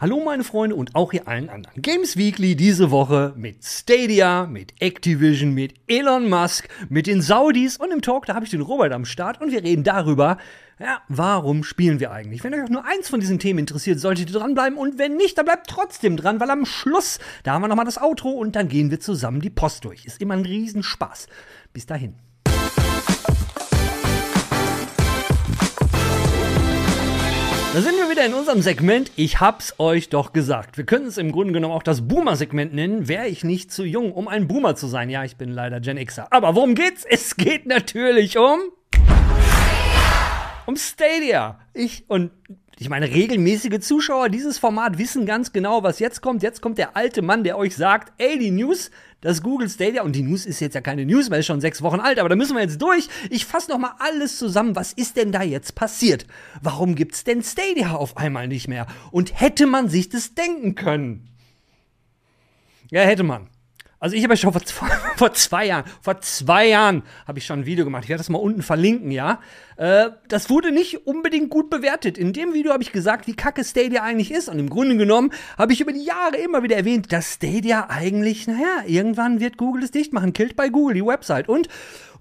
Hallo meine Freunde und auch ihr allen anderen. Games Weekly diese Woche mit Stadia, mit Activision, mit Elon Musk, mit den Saudis und im Talk, da habe ich den Robert am Start und wir reden darüber, ja, warum spielen wir eigentlich? Wenn euch auch nur eins von diesen Themen interessiert, solltet ihr dranbleiben und wenn nicht, dann bleibt trotzdem dran, weil am Schluss, da haben wir nochmal das Outro und dann gehen wir zusammen die Post durch. Ist immer ein Riesenspaß. Bis dahin. Da sind wir wieder in unserem Segment. Ich hab's euch doch gesagt. Wir können es im Grunde genommen auch das Boomer-Segment nennen. Wäre ich nicht zu jung, um ein Boomer zu sein. Ja, ich bin leider Gen Xer. Aber worum geht's? Es geht natürlich um. Um Stadia. Ich und ich meine, regelmäßige Zuschauer dieses Format wissen ganz genau, was jetzt kommt. Jetzt kommt der alte Mann, der euch sagt, ey, die News, das Google Stadia, und die News ist jetzt ja keine News, weil es schon sechs Wochen alt, aber da müssen wir jetzt durch. Ich fasse nochmal alles zusammen. Was ist denn da jetzt passiert? Warum gibt's denn Stadia auf einmal nicht mehr? Und hätte man sich das denken können? Ja, hätte man. Also ich habe ja schon vor zwei, vor zwei Jahren, vor zwei Jahren habe ich schon ein Video gemacht. Ich werde das mal unten verlinken, ja. Äh, das wurde nicht unbedingt gut bewertet. In dem Video habe ich gesagt, wie kacke Stadia eigentlich ist. Und im Grunde genommen habe ich über die Jahre immer wieder erwähnt, dass Stadia eigentlich, naja, irgendwann wird Google es dicht machen. Killt bei Google die Website. Und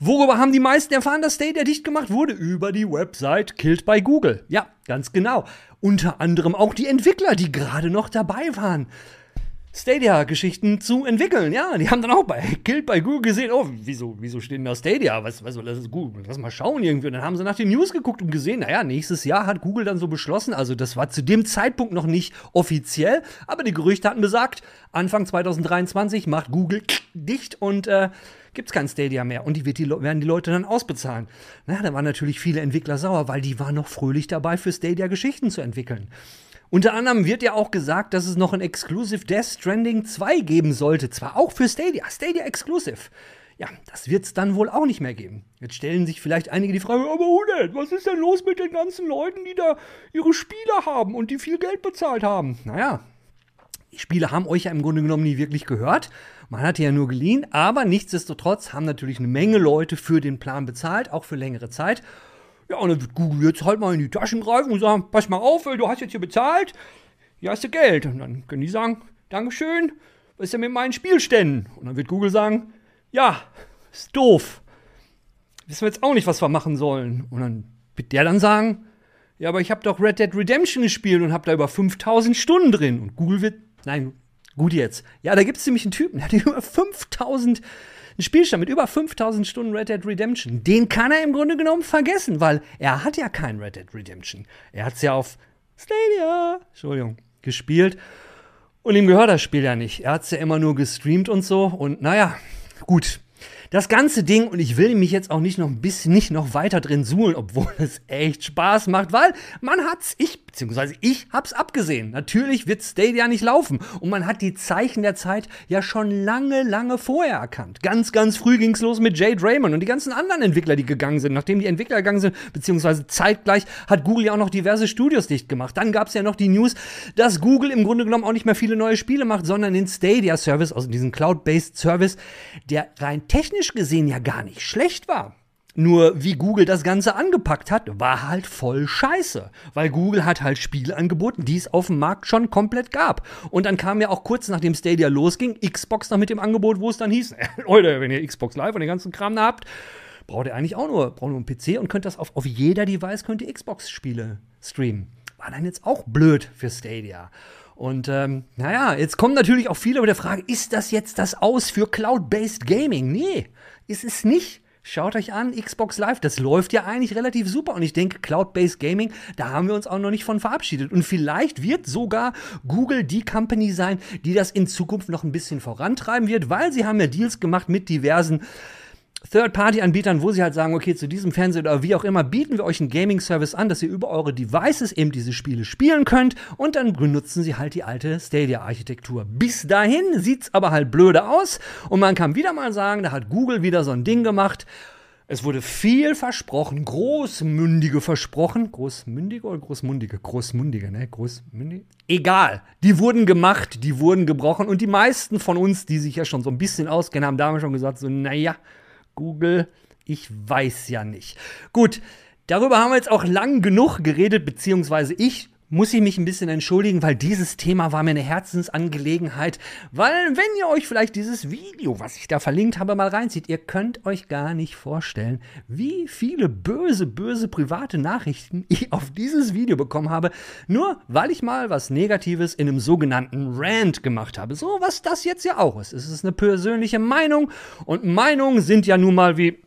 worüber haben die meisten erfahren, dass Stadia dicht gemacht wurde? Über die Website Killt bei Google. Ja, ganz genau. Unter anderem auch die Entwickler, die gerade noch dabei waren. Stadia-Geschichten zu entwickeln. Ja, die haben dann auch bei Guild bei Google gesehen, oh, wieso, wieso stehen da Stadia? Was, was, das ist gut, lass mal schauen irgendwie. Und dann haben sie nach den News geguckt und gesehen, naja, nächstes Jahr hat Google dann so beschlossen, also das war zu dem Zeitpunkt noch nicht offiziell, aber die Gerüchte hatten besagt, Anfang 2023 macht Google dicht und äh, gibt's kein Stadia mehr und die, wird die werden die Leute dann ausbezahlen. Na, da waren natürlich viele Entwickler sauer, weil die waren noch fröhlich dabei, für Stadia Geschichten zu entwickeln. Unter anderem wird ja auch gesagt, dass es noch ein Exclusive Death Stranding 2 geben sollte. Zwar auch für Stadia, Stadia Exclusive. Ja, das wird es dann wohl auch nicht mehr geben. Jetzt stellen sich vielleicht einige die Frage, aber Hunet, was ist denn los mit den ganzen Leuten, die da ihre Spiele haben und die viel Geld bezahlt haben? Naja, die Spiele haben euch ja im Grunde genommen nie wirklich gehört. Man hat ja nur geliehen, aber nichtsdestotrotz haben natürlich eine Menge Leute für den Plan bezahlt, auch für längere Zeit. Ja, und dann wird Google jetzt halt mal in die Taschen greifen und sagen, pass mal auf, du hast jetzt hier bezahlt, hier hast du Geld. Und dann können die sagen, Dankeschön, was ist denn mit meinen Spielständen? Und dann wird Google sagen, ja, ist doof. Wissen wir jetzt auch nicht, was wir machen sollen. Und dann wird der dann sagen, ja, aber ich habe doch Red Dead Redemption gespielt und habe da über 5000 Stunden drin. Und Google wird, nein, gut jetzt. Ja, da gibt es nämlich einen Typen, der hat über 5000 Stunden ein Spielstand mit über 5000 Stunden Red Dead Redemption. Den kann er im Grunde genommen vergessen, weil er hat ja kein Red Dead Redemption. Er hat es ja auf Stadia, Entschuldigung, gespielt. Und ihm gehört das Spiel ja nicht. Er hat es ja immer nur gestreamt und so. Und naja, gut. Das ganze Ding, und ich will mich jetzt auch nicht noch ein bisschen, nicht noch weiter drin suhlen, obwohl es echt Spaß macht, weil man hat's, ich, beziehungsweise ich hab's abgesehen. Natürlich wird Stadia nicht laufen. Und man hat die Zeichen der Zeit ja schon lange, lange vorher erkannt. Ganz, ganz früh ging's los mit Jade Raymond und die ganzen anderen Entwickler, die gegangen sind. Nachdem die Entwickler gegangen sind, beziehungsweise zeitgleich hat Google ja auch noch diverse Studios dicht gemacht. Dann gab's ja noch die News, dass Google im Grunde genommen auch nicht mehr viele neue Spiele macht, sondern den Stadia-Service, also diesen Cloud-Based Service, der rein technisch technisch gesehen ja gar nicht schlecht war. Nur wie Google das Ganze angepackt hat, war halt voll scheiße. Weil Google hat halt Spiele angeboten, die es auf dem Markt schon komplett gab. Und dann kam ja auch kurz nachdem Stadia losging, Xbox noch mit dem Angebot, wo es dann hieß, Leute, wenn ihr Xbox Live und den ganzen Kram da habt, braucht ihr eigentlich auch nur, braucht nur einen PC und könnt das auf, auf jeder Device, könnt ihr Xbox-Spiele streamen. War dann jetzt auch blöd für Stadia. Und ähm, naja, jetzt kommen natürlich auch viele mit der Frage, ist das jetzt das Aus für Cloud-Based Gaming? Nee, ist es nicht. Schaut euch an, Xbox Live, das läuft ja eigentlich relativ super. Und ich denke, Cloud-Based Gaming, da haben wir uns auch noch nicht von verabschiedet. Und vielleicht wird sogar Google die Company sein, die das in Zukunft noch ein bisschen vorantreiben wird, weil sie haben ja Deals gemacht mit diversen Third-Party-Anbietern, wo sie halt sagen, okay, zu diesem Fernseher oder wie auch immer, bieten wir euch einen Gaming-Service an, dass ihr über eure Devices eben diese Spiele spielen könnt und dann benutzen sie halt die alte Stadia-Architektur. Bis dahin sieht's aber halt blöde aus und man kann wieder mal sagen, da hat Google wieder so ein Ding gemacht. Es wurde viel versprochen, großmündige versprochen. Großmündige oder großmundige? Großmundige, ne? Großmündige? Egal. Die wurden gemacht, die wurden gebrochen und die meisten von uns, die sich ja schon so ein bisschen auskennen, haben damals schon gesagt, so, naja, Google? Ich weiß ja nicht. Gut, darüber haben wir jetzt auch lang genug geredet, beziehungsweise ich muss ich mich ein bisschen entschuldigen, weil dieses Thema war mir eine Herzensangelegenheit. Weil, wenn ihr euch vielleicht dieses Video, was ich da verlinkt habe, mal reinzieht, ihr könnt euch gar nicht vorstellen, wie viele böse, böse private Nachrichten ich auf dieses Video bekommen habe, nur weil ich mal was Negatives in einem sogenannten Rant gemacht habe. So was das jetzt ja auch ist. Es ist eine persönliche Meinung und Meinungen sind ja nun mal wie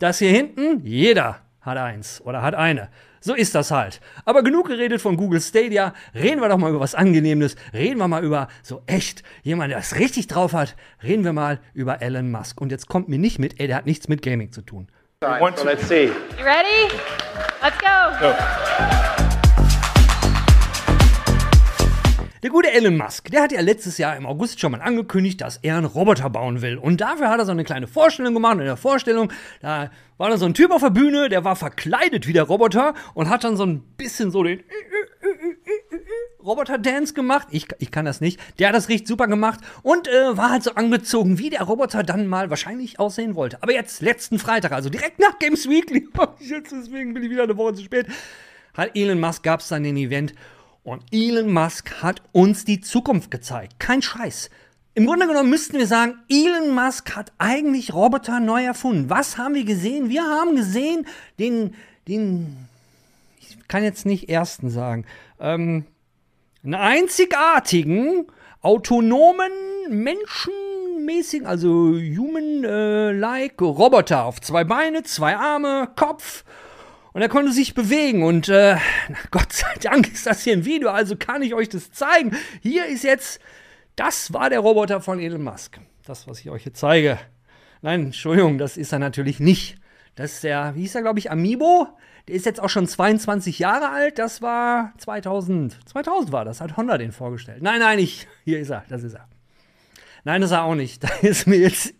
das hier hinten. Jeder hat eins oder hat eine. So ist das halt. Aber genug geredet von Google Stadia. Reden wir doch mal über was Angenehmes. Reden wir mal über so echt jemand, der es richtig drauf hat. Reden wir mal über Elon Musk. Und jetzt kommt mir nicht mit, ey, der hat nichts mit Gaming zu tun. So let's see. You ready? Let's go. Go. Der gute Elon Musk, der hat ja letztes Jahr im August schon mal angekündigt, dass er einen Roboter bauen will. Und dafür hat er so eine kleine Vorstellung gemacht. In der Vorstellung, da war da so ein Typ auf der Bühne, der war verkleidet wie der Roboter und hat dann so ein bisschen so den Roboter-Dance gemacht. Ich, ich kann das nicht. Der hat das richtig super gemacht und äh, war halt so angezogen, wie der Roboter dann mal wahrscheinlich aussehen wollte. Aber jetzt, letzten Freitag, also direkt nach Games Weekly, jetzt deswegen bin ich wieder eine Woche zu spät, hat Elon Musk, gab es dann den Event und Elon Musk hat uns die Zukunft gezeigt. Kein Scheiß. Im Grunde genommen müssten wir sagen, Elon Musk hat eigentlich Roboter neu erfunden. Was haben wir gesehen? Wir haben gesehen den, den, ich kann jetzt nicht ersten sagen, ähm, einen einzigartigen, autonomen, menschenmäßigen, also human-like Roboter auf zwei Beine, zwei Arme, Kopf und er konnte sich bewegen und äh, Gott sei Dank ist das hier ein Video, also kann ich euch das zeigen. Hier ist jetzt, das war der Roboter von Elon Musk. Das, was ich euch hier zeige. Nein, Entschuldigung, das ist er natürlich nicht. Das ist der, wie hieß er, glaube ich, Amiibo. Der ist jetzt auch schon 22 Jahre alt. Das war 2000. 2000 war das, hat Honda den vorgestellt. Nein, nein, ich, hier ist er, das ist er. Nein, das ist er auch nicht. Da ist mir jetzt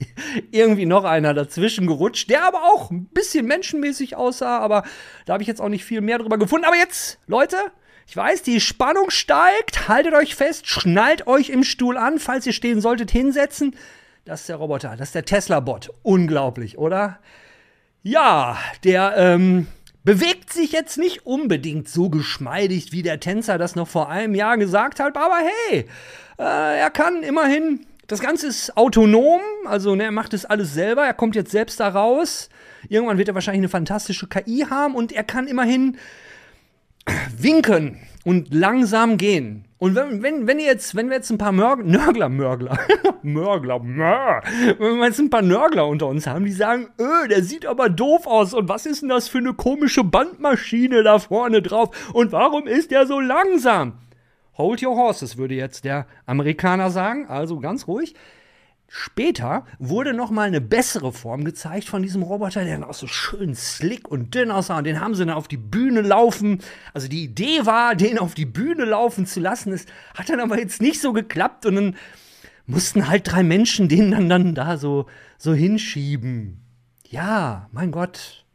irgendwie noch einer dazwischen gerutscht, der aber auch ein bisschen menschenmäßig aussah, aber da habe ich jetzt auch nicht viel mehr drüber gefunden. Aber jetzt, Leute, ich weiß, die Spannung steigt. Haltet euch fest, schnallt euch im Stuhl an, falls ihr stehen solltet, hinsetzen. Das ist der Roboter, das ist der Tesla-Bot. Unglaublich, oder? Ja, der ähm, bewegt sich jetzt nicht unbedingt so geschmeidig, wie der Tänzer das noch vor einem Jahr gesagt hat, aber hey, äh, er kann immerhin das Ganze ist autonom, also ne, er macht das alles selber, er kommt jetzt selbst da raus. Irgendwann wird er wahrscheinlich eine fantastische KI haben und er kann immerhin winken und langsam gehen. Und wenn, wenn, wenn jetzt, wenn wir jetzt ein paar Mörg Nörgler, Mörgler, Mörgler, Mör, wenn wir jetzt ein paar Nörgler unter uns haben, die sagen, öh, der sieht aber doof aus und was ist denn das für eine komische Bandmaschine da vorne drauf und warum ist der so langsam? Hold your horses, würde jetzt der Amerikaner sagen, also ganz ruhig. Später wurde noch mal eine bessere Form gezeigt von diesem Roboter, der dann auch so schön slick und dünn aussah. Und den haben sie dann auf die Bühne laufen. Also die Idee war, den auf die Bühne laufen zu lassen. Es hat dann aber jetzt nicht so geklappt. Und dann mussten halt drei Menschen den dann, dann da so, so hinschieben. Ja, mein Gott,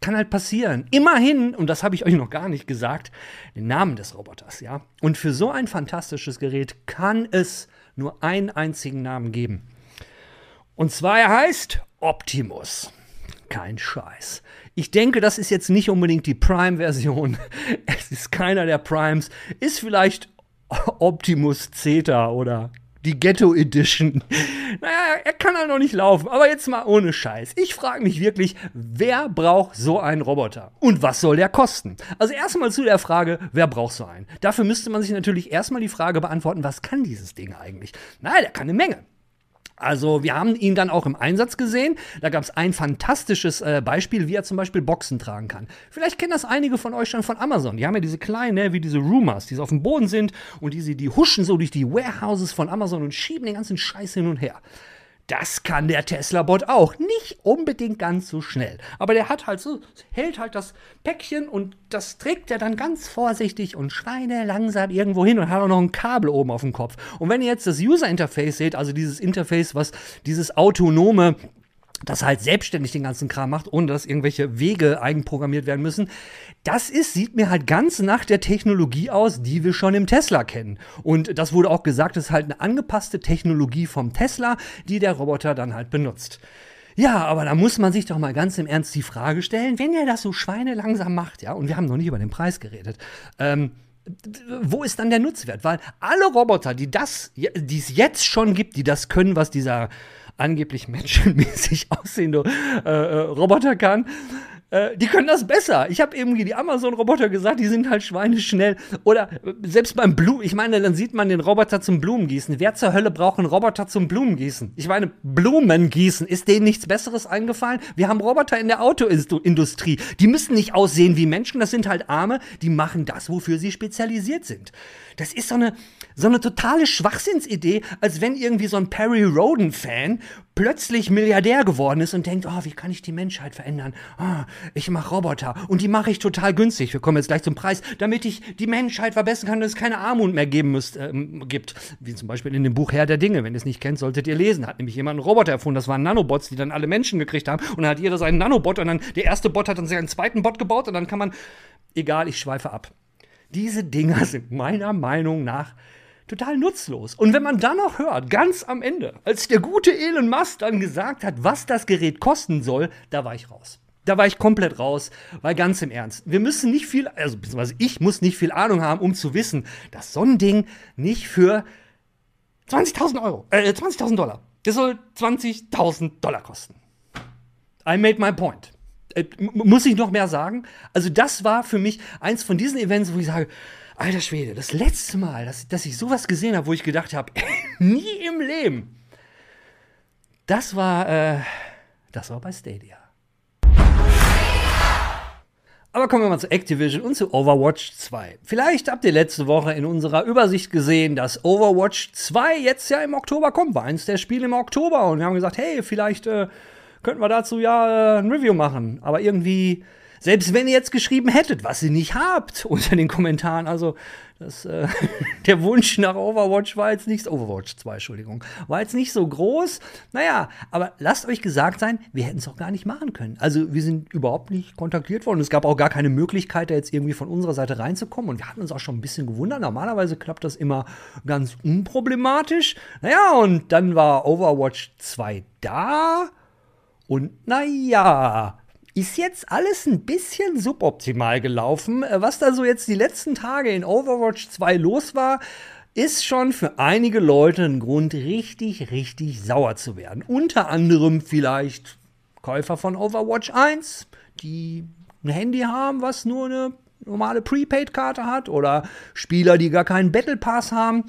kann halt passieren. Immerhin, und das habe ich euch noch gar nicht gesagt, den Namen des Roboters, ja. Und für so ein fantastisches Gerät kann es nur einen einzigen Namen geben. Und zwar er heißt Optimus. Kein Scheiß. Ich denke, das ist jetzt nicht unbedingt die Prime-Version. Es ist keiner der Primes. Ist vielleicht Optimus Zeta oder die Ghetto Edition. Naja, er kann halt noch nicht laufen. Aber jetzt mal ohne Scheiß. Ich frage mich wirklich, wer braucht so einen Roboter? Und was soll der kosten? Also erstmal zu der Frage, wer braucht so einen? Dafür müsste man sich natürlich erstmal die Frage beantworten, was kann dieses Ding eigentlich? Na, der kann eine Menge. Also wir haben ihn dann auch im Einsatz gesehen. Da gab es ein fantastisches äh, Beispiel, wie er zum Beispiel Boxen tragen kann. Vielleicht kennen das einige von euch schon von Amazon. Die haben ja diese kleinen, ne, wie diese Rumors, die so auf dem Boden sind und die, die huschen so durch die Warehouses von Amazon und schieben den ganzen Scheiß hin und her. Das kann der Tesla-Bot auch. Nicht unbedingt ganz so schnell. Aber der hat halt so, hält halt das Päckchen und das trägt er dann ganz vorsichtig und schweine langsam irgendwo hin und hat auch noch ein Kabel oben auf dem Kopf. Und wenn ihr jetzt das User-Interface seht, also dieses Interface, was dieses autonome das halt selbstständig den ganzen Kram macht, ohne dass irgendwelche Wege eigenprogrammiert werden müssen. Das ist, sieht mir halt ganz nach der Technologie aus, die wir schon im Tesla kennen. Und das wurde auch gesagt, das ist halt eine angepasste Technologie vom Tesla, die der Roboter dann halt benutzt. Ja, aber da muss man sich doch mal ganz im Ernst die Frage stellen, wenn er das so schweinelangsam macht, ja, und wir haben noch nicht über den Preis geredet, ähm, wo ist dann der Nutzwert? Weil alle Roboter, die das, die es jetzt schon gibt, die das können, was dieser angeblich menschenmäßig aussehende äh, äh, Roboter kann, äh, die können das besser. Ich habe irgendwie die Amazon-Roboter gesagt, die sind halt schweineschnell. Oder äh, selbst beim Blumen, ich meine, dann sieht man den Roboter zum Blumengießen. Wer zur Hölle braucht einen Roboter zum Blumengießen? Ich meine, Blumengießen, ist denen nichts Besseres eingefallen? Wir haben Roboter in der Autoindustrie. Die müssen nicht aussehen wie Menschen, das sind halt Arme, die machen das, wofür sie spezialisiert sind. Das ist so eine, so eine totale Schwachsinnsidee, als wenn irgendwie so ein Perry Roden-Fan plötzlich Milliardär geworden ist und denkt, oh, wie kann ich die Menschheit verändern? Oh, ich mache Roboter und die mache ich total günstig. Wir kommen jetzt gleich zum Preis, damit ich die Menschheit verbessern kann, dass es keine Armut mehr geben müsst, äh, gibt. Wie zum Beispiel in dem Buch Herr der Dinge. Wenn ihr es nicht kennt, solltet ihr lesen. Hat nämlich jemand einen Roboter erfunden. Das waren Nanobots, die dann alle Menschen gekriegt haben. Und dann hat jeder seinen Nanobot und dann der erste Bot hat dann seinen zweiten Bot gebaut und dann kann man. Egal, ich schweife ab. Diese Dinger sind meiner Meinung nach total nutzlos. Und wenn man dann noch hört, ganz am Ende, als der gute Elon Musk dann gesagt hat, was das Gerät kosten soll, da war ich raus. Da war ich komplett raus, weil ganz im Ernst, wir müssen nicht viel, also ich muss nicht viel Ahnung haben, um zu wissen, dass so ein Ding nicht für 20.000 Euro, äh, 20.000 Dollar, das soll 20.000 Dollar kosten. I made my point. Äh, muss ich noch mehr sagen? Also das war für mich eins von diesen Events, wo ich sage, alter Schwede, das letzte Mal, dass, dass ich sowas gesehen habe, wo ich gedacht habe, nie im Leben. Das war, äh, das war bei Stadia. Aber kommen wir mal zu Activision und zu Overwatch 2. Vielleicht habt ihr letzte Woche in unserer Übersicht gesehen, dass Overwatch 2 jetzt ja im Oktober kommt. War eins der Spiele im Oktober. Und wir haben gesagt, hey, vielleicht äh, könnten wir dazu ja äh, ein Review machen. Aber irgendwie selbst wenn ihr jetzt geschrieben hättet, was ihr nicht habt, unter den Kommentaren, also das, äh, der Wunsch nach Overwatch war jetzt nicht, Overwatch 2, Entschuldigung, war jetzt nicht so groß. Naja, aber lasst euch gesagt sein, wir hätten es auch gar nicht machen können. Also wir sind überhaupt nicht kontaktiert worden. Es gab auch gar keine Möglichkeit, da jetzt irgendwie von unserer Seite reinzukommen. Und wir hatten uns auch schon ein bisschen gewundert. Normalerweise klappt das immer ganz unproblematisch. Naja, und dann war Overwatch 2 da. Und naja, ist jetzt alles ein bisschen suboptimal gelaufen. Äh, was da so jetzt die letzten Tage in Overwatch 2 los war, ist schon für einige Leute ein Grund, richtig, richtig sauer zu werden. Unter anderem vielleicht Käufer von Overwatch 1, die ein Handy haben, was nur eine normale Prepaid-Karte hat, oder Spieler, die gar keinen Battle Pass haben.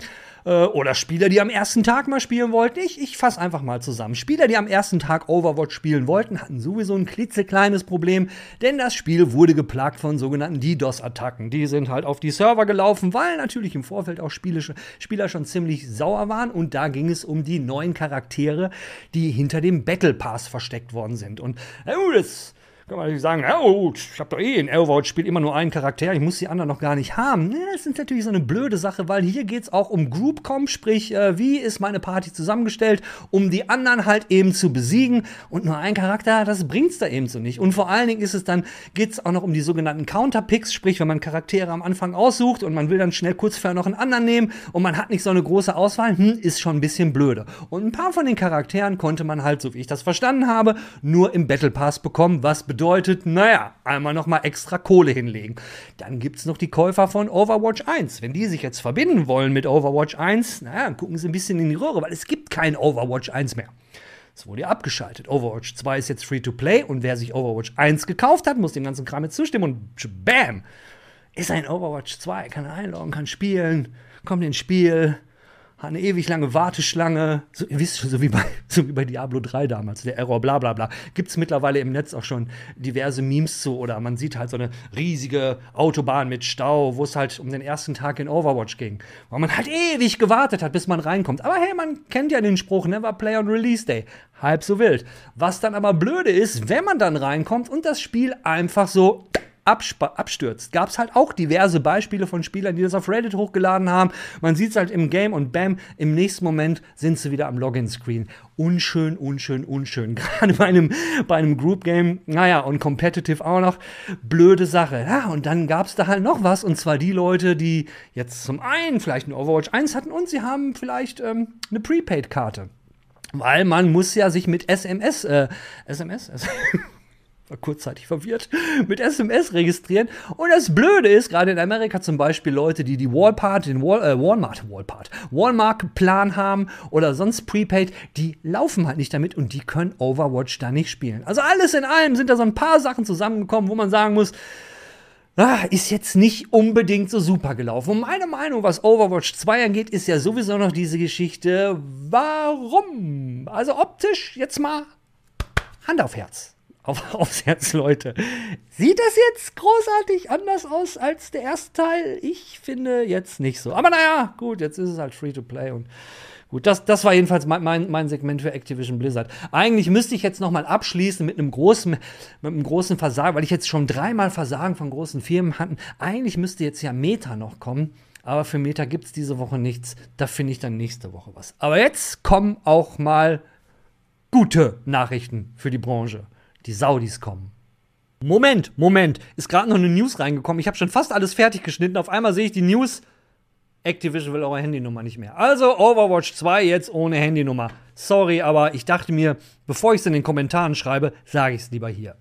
Äh, oder Spieler, die am ersten Tag mal spielen wollten. Ich, ich fasse einfach mal zusammen. Spieler, die am ersten Tag Overwatch spielen wollten, hatten sowieso ein klitzekleines Problem, denn das Spiel wurde geplagt von sogenannten DDoS-Attacken. Die sind halt auf die Server gelaufen, weil natürlich im Vorfeld auch Spieler schon ziemlich sauer waren und da ging es um die neuen Charaktere, die hinter dem Battle Pass versteckt worden sind. Und äh, das kann man natürlich sagen, oh, ich habe doch eh in Overwatch-Spiel immer nur einen Charakter, ich muss die anderen noch gar nicht haben. Das ist natürlich so eine blöde Sache, weil hier geht es auch um Groupcom, sprich, äh, wie ist meine Party zusammengestellt, um die anderen halt eben zu besiegen. Und nur ein Charakter, das bringt's da eben so nicht. Und vor allen Dingen ist es dann, geht es auch noch um die sogenannten Counterpicks, sprich, wenn man Charaktere am Anfang aussucht und man will dann schnell kurz vorher noch einen anderen nehmen und man hat nicht so eine große Auswahl, hm, ist schon ein bisschen blöde. Und ein paar von den Charakteren konnte man halt, so wie ich das verstanden habe, nur im Battle Pass bekommen, was bedeutet, bedeutet, naja, einmal nochmal extra Kohle hinlegen. Dann gibt es noch die Käufer von Overwatch 1. Wenn die sich jetzt verbinden wollen mit Overwatch 1, naja, gucken sie ein bisschen in die Röhre, weil es gibt kein Overwatch 1 mehr. Es wurde ja abgeschaltet. Overwatch 2 ist jetzt free to play und wer sich Overwatch 1 gekauft hat, muss dem ganzen Kram jetzt zustimmen und bam! Ist ein Overwatch 2, kann einloggen, kann spielen, kommt ins Spiel, eine ewig lange Warteschlange, so, ihr wisst schon, so wie bei, so wie bei Diablo 3 damals, der Error, bla bla bla. Gibt es mittlerweile im Netz auch schon diverse Memes zu oder man sieht halt so eine riesige Autobahn mit Stau, wo es halt um den ersten Tag in Overwatch ging. Weil man halt ewig gewartet hat, bis man reinkommt. Aber hey, man kennt ja den Spruch, never play on Release Day. Halb so wild. Was dann aber blöde ist, wenn man dann reinkommt und das Spiel einfach so abstürzt. Gab es halt auch diverse Beispiele von Spielern, die das auf Reddit hochgeladen haben. Man sieht es halt im Game und bam, im nächsten Moment sind sie wieder am Login-Screen. Unschön, unschön, unschön. Gerade bei einem, bei einem Group-Game, naja, und Competitive auch noch. Blöde Sache. Ja, und dann gab es da halt noch was, und zwar die Leute, die jetzt zum einen vielleicht eine Overwatch 1 hatten und sie haben vielleicht ähm, eine Prepaid-Karte. Weil man muss ja sich mit SMS, äh, SMS, war kurzzeitig verwirrt, mit SMS registrieren. Und das Blöde ist, gerade in Amerika zum Beispiel Leute, die die Wallpart, den Wall, äh, Walmart, Wallpart, Walmart-Plan haben oder sonst Prepaid, die laufen halt nicht damit und die können Overwatch da nicht spielen. Also alles in allem sind da so ein paar Sachen zusammengekommen, wo man sagen muss, ah, ist jetzt nicht unbedingt so super gelaufen. Und meine Meinung, was Overwatch 2 angeht, ist ja sowieso noch diese Geschichte, warum? Also optisch jetzt mal Hand auf Herz. Auf, aufs Herz, Leute. Sieht das jetzt großartig anders aus als der erste Teil? Ich finde jetzt nicht so. Aber naja, gut, jetzt ist es halt Free-to-Play und Gut, das, das war jedenfalls mein, mein, mein Segment für Activision Blizzard. Eigentlich müsste ich jetzt noch mal abschließen mit einem großen, mit einem großen Versagen, weil ich jetzt schon dreimal Versagen von großen Firmen hatten. Eigentlich müsste jetzt ja Meta noch kommen. Aber für Meta gibt es diese Woche nichts. Da finde ich dann nächste Woche was. Aber jetzt kommen auch mal gute Nachrichten für die Branche. Die Saudis kommen. Moment, Moment. Ist gerade noch eine News reingekommen. Ich habe schon fast alles fertig geschnitten. Auf einmal sehe ich die News. Activision will eure Handynummer nicht mehr. Also Overwatch 2 jetzt ohne Handynummer. Sorry, aber ich dachte mir, bevor ich es in den Kommentaren schreibe, sage ich es lieber hier.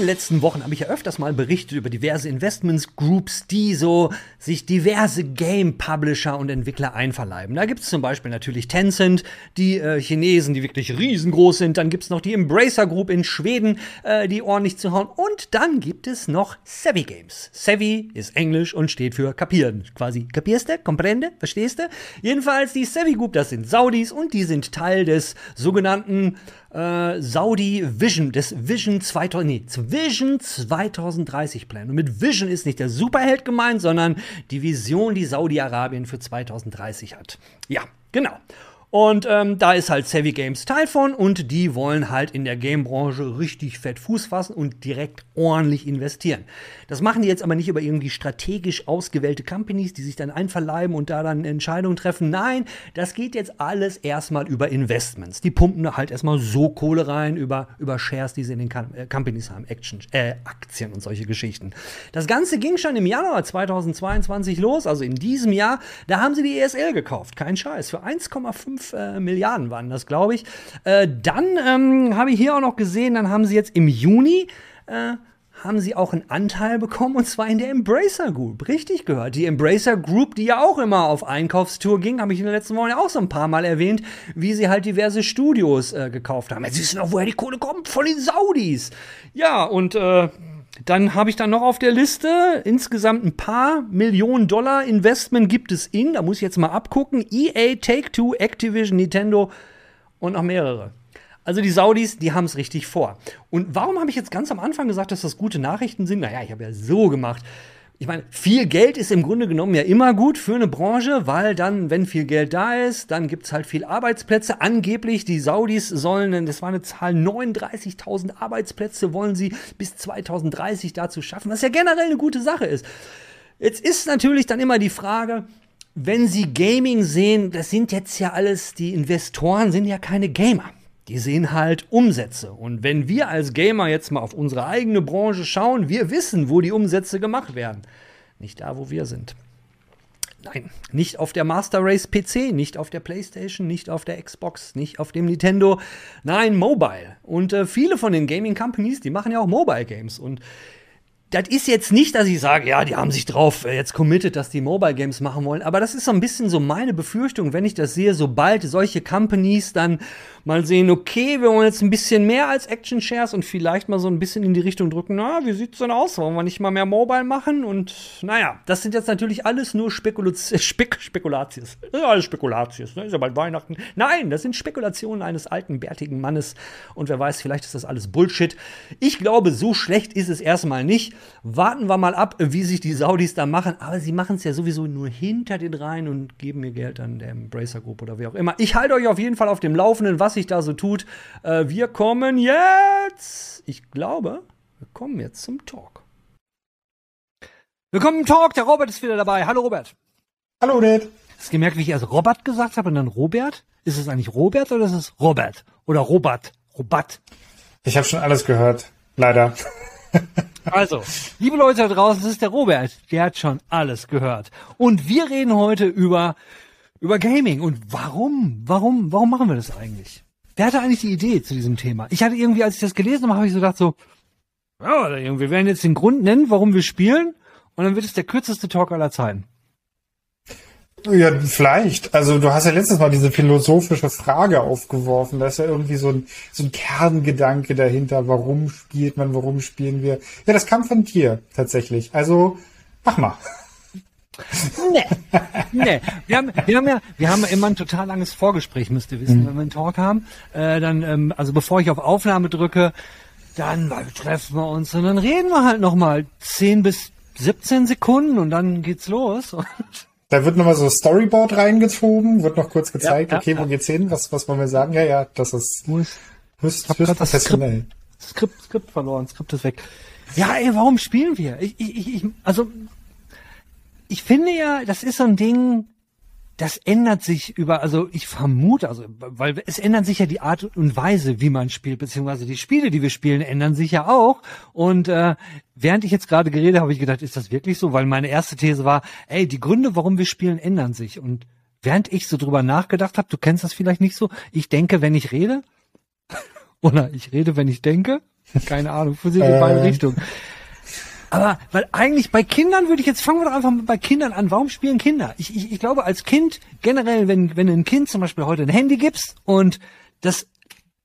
Den letzten Wochen habe ich ja öfters mal berichtet über diverse Investments Groups, die so sich diverse Game Publisher und Entwickler einverleiben. Da gibt es zum Beispiel natürlich Tencent, die äh, Chinesen, die wirklich riesengroß sind. Dann gibt es noch die Embracer Group in Schweden, äh, die ordentlich zu hauen. Und dann gibt es noch Savvy Games. Savvy ist Englisch und steht für kapieren. Quasi kapierste, comprende, verstehst du? Jedenfalls die Savvy Group, das sind Saudis und die sind Teil des sogenannten äh, Saudi Vision, des Vision 2000, nee, Vision 2030 Plan. Und mit Vision ist nicht der Superheld gemeint, sondern die Vision, die Saudi-Arabien für 2030 hat. Ja, genau. Und ähm, da ist halt Savvy Games Teil von und die wollen halt in der Gamebranche richtig fett Fuß fassen und direkt ordentlich investieren. Das machen die jetzt aber nicht über irgendwie strategisch ausgewählte Companies, die sich dann einverleiben und da dann Entscheidungen treffen. Nein, das geht jetzt alles erstmal über Investments. Die pumpen halt erstmal so Kohle rein über, über Shares, die sie in den Com äh, Companies haben, Action, äh, Aktien und solche Geschichten. Das Ganze ging schon im Januar 2022 los, also in diesem Jahr. Da haben sie die ESL gekauft. Kein Scheiß. Für 1,5 äh, Milliarden waren das, glaube ich. Äh, dann ähm, habe ich hier auch noch gesehen, dann haben sie jetzt im Juni äh, haben sie auch einen Anteil bekommen und zwar in der Embracer Group. Richtig gehört. Die Embracer Group, die ja auch immer auf Einkaufstour ging, habe ich in den letzten Wochen ja auch so ein paar Mal erwähnt, wie sie halt diverse Studios äh, gekauft haben. Jetzt wissen wir auch, woher die Kohle kommt. Von den Saudis. Ja, und äh, dann habe ich dann noch auf der Liste insgesamt ein paar Millionen Dollar Investment gibt es in, da muss ich jetzt mal abgucken, EA, Take-Two, Activision, Nintendo und noch mehrere. Also die Saudis, die haben es richtig vor. Und warum habe ich jetzt ganz am Anfang gesagt, dass das gute Nachrichten sind? Naja, ich habe ja so gemacht. Ich meine, viel Geld ist im Grunde genommen ja immer gut für eine Branche, weil dann, wenn viel Geld da ist, dann gibt es halt viel Arbeitsplätze. Angeblich, die Saudis sollen, das war eine Zahl, 39.000 Arbeitsplätze wollen sie bis 2030 dazu schaffen, was ja generell eine gute Sache ist. Jetzt ist natürlich dann immer die Frage, wenn Sie Gaming sehen, das sind jetzt ja alles, die Investoren sind ja keine Gamer die sehen halt Umsätze. Und wenn wir als Gamer jetzt mal auf unsere eigene Branche schauen, wir wissen, wo die Umsätze gemacht werden. Nicht da, wo wir sind. Nein, nicht auf der Master Race PC, nicht auf der PlayStation, nicht auf der Xbox, nicht auf dem Nintendo. Nein, Mobile. Und äh, viele von den Gaming Companies, die machen ja auch Mobile Games. Und das ist jetzt nicht, dass ich sage, ja, die haben sich drauf äh, jetzt committed, dass die Mobile Games machen wollen, aber das ist so ein bisschen so meine Befürchtung, wenn ich das sehe, sobald solche Companies dann mal sehen, okay, wir wollen jetzt ein bisschen mehr als Action Shares und vielleicht mal so ein bisschen in die Richtung drücken, na, wie sieht's denn aus? Wollen wir nicht mal mehr Mobile machen? Und naja, das sind jetzt natürlich alles nur Spekulaz Spek Spekulatius. Das ist alles Spekulatius, ne? Ist ja bald Weihnachten. Nein, das sind Spekulationen eines alten, bärtigen Mannes und wer weiß, vielleicht ist das alles Bullshit. Ich glaube, so schlecht ist es erstmal nicht. Warten wir mal ab, wie sich die Saudis da machen. Aber sie machen es ja sowieso nur hinter den Reihen und geben mir Geld an der Embracer Group oder wie auch immer. Ich halte euch auf jeden Fall auf dem Laufenden, was sich da so tut. Äh, wir kommen jetzt. Ich glaube, wir kommen jetzt zum Talk. Willkommen im Talk, der Robert ist wieder dabei. Hallo Robert. Hallo Ned. Hast du gemerkt, wie ich erst Robert gesagt habe und dann Robert? Ist es eigentlich Robert oder ist es Robert? Oder Robert? Robert? Ich habe schon alles gehört. Leider. Also, liebe Leute da draußen, das ist der Robert. Der hat schon alles gehört. Und wir reden heute über Über Gaming. Und warum? Warum? Warum machen wir das eigentlich? Wer hatte eigentlich die Idee zu diesem Thema? Ich hatte irgendwie, als ich das gelesen habe, habe ich so gedacht so, ja, wir werden jetzt den Grund nennen, warum wir spielen. Und dann wird es der kürzeste Talk aller Zeiten. Ja, vielleicht. Also du hast ja letztes Mal diese philosophische Frage aufgeworfen. Da ist ja irgendwie so ein, so ein Kerngedanke dahinter. Warum spielt man? Warum spielen wir? Ja, das kam von dir tatsächlich. Also mach mal. Nee, nee. Wir haben, wir haben ja, wir haben immer ein total langes Vorgespräch, müsst ihr wissen, mhm. wenn wir einen Talk haben. Äh, dann, ähm, also bevor ich auf Aufnahme drücke, dann treffen wir uns und dann reden wir halt nochmal 10 bis 17 Sekunden und dann geht's los. Da wird nochmal so Storyboard reingezogen, wird noch kurz gezeigt, ja, ja, okay, wo ja. geht's hin, was, was wollen wir sagen? Ja, ja, das ist höchst, höchst professionell. Skript, Skript, Skript verloren, Skript ist weg. Ja, ey, warum spielen wir? Ich, ich, ich, also, ich finde ja, das ist so ein Ding, das ändert sich über, also ich vermute, also, weil es ändert sich ja die Art und Weise, wie man spielt, beziehungsweise die Spiele, die wir spielen, ändern sich ja auch. Und äh, während ich jetzt gerade geredet habe, ich gedacht, ist das wirklich so? Weil meine erste These war, ey, die Gründe, warum wir spielen, ändern sich. Und während ich so drüber nachgedacht habe, du kennst das vielleicht nicht so, ich denke, wenn ich rede, oder ich rede, wenn ich denke, keine Ahnung, für sich in beide äh. Richtungen. Aber weil eigentlich bei Kindern würde ich jetzt fangen wir doch einfach bei Kindern an. Warum spielen Kinder? Ich, ich, ich glaube als Kind generell, wenn wenn ein Kind zum Beispiel heute ein Handy gibst und das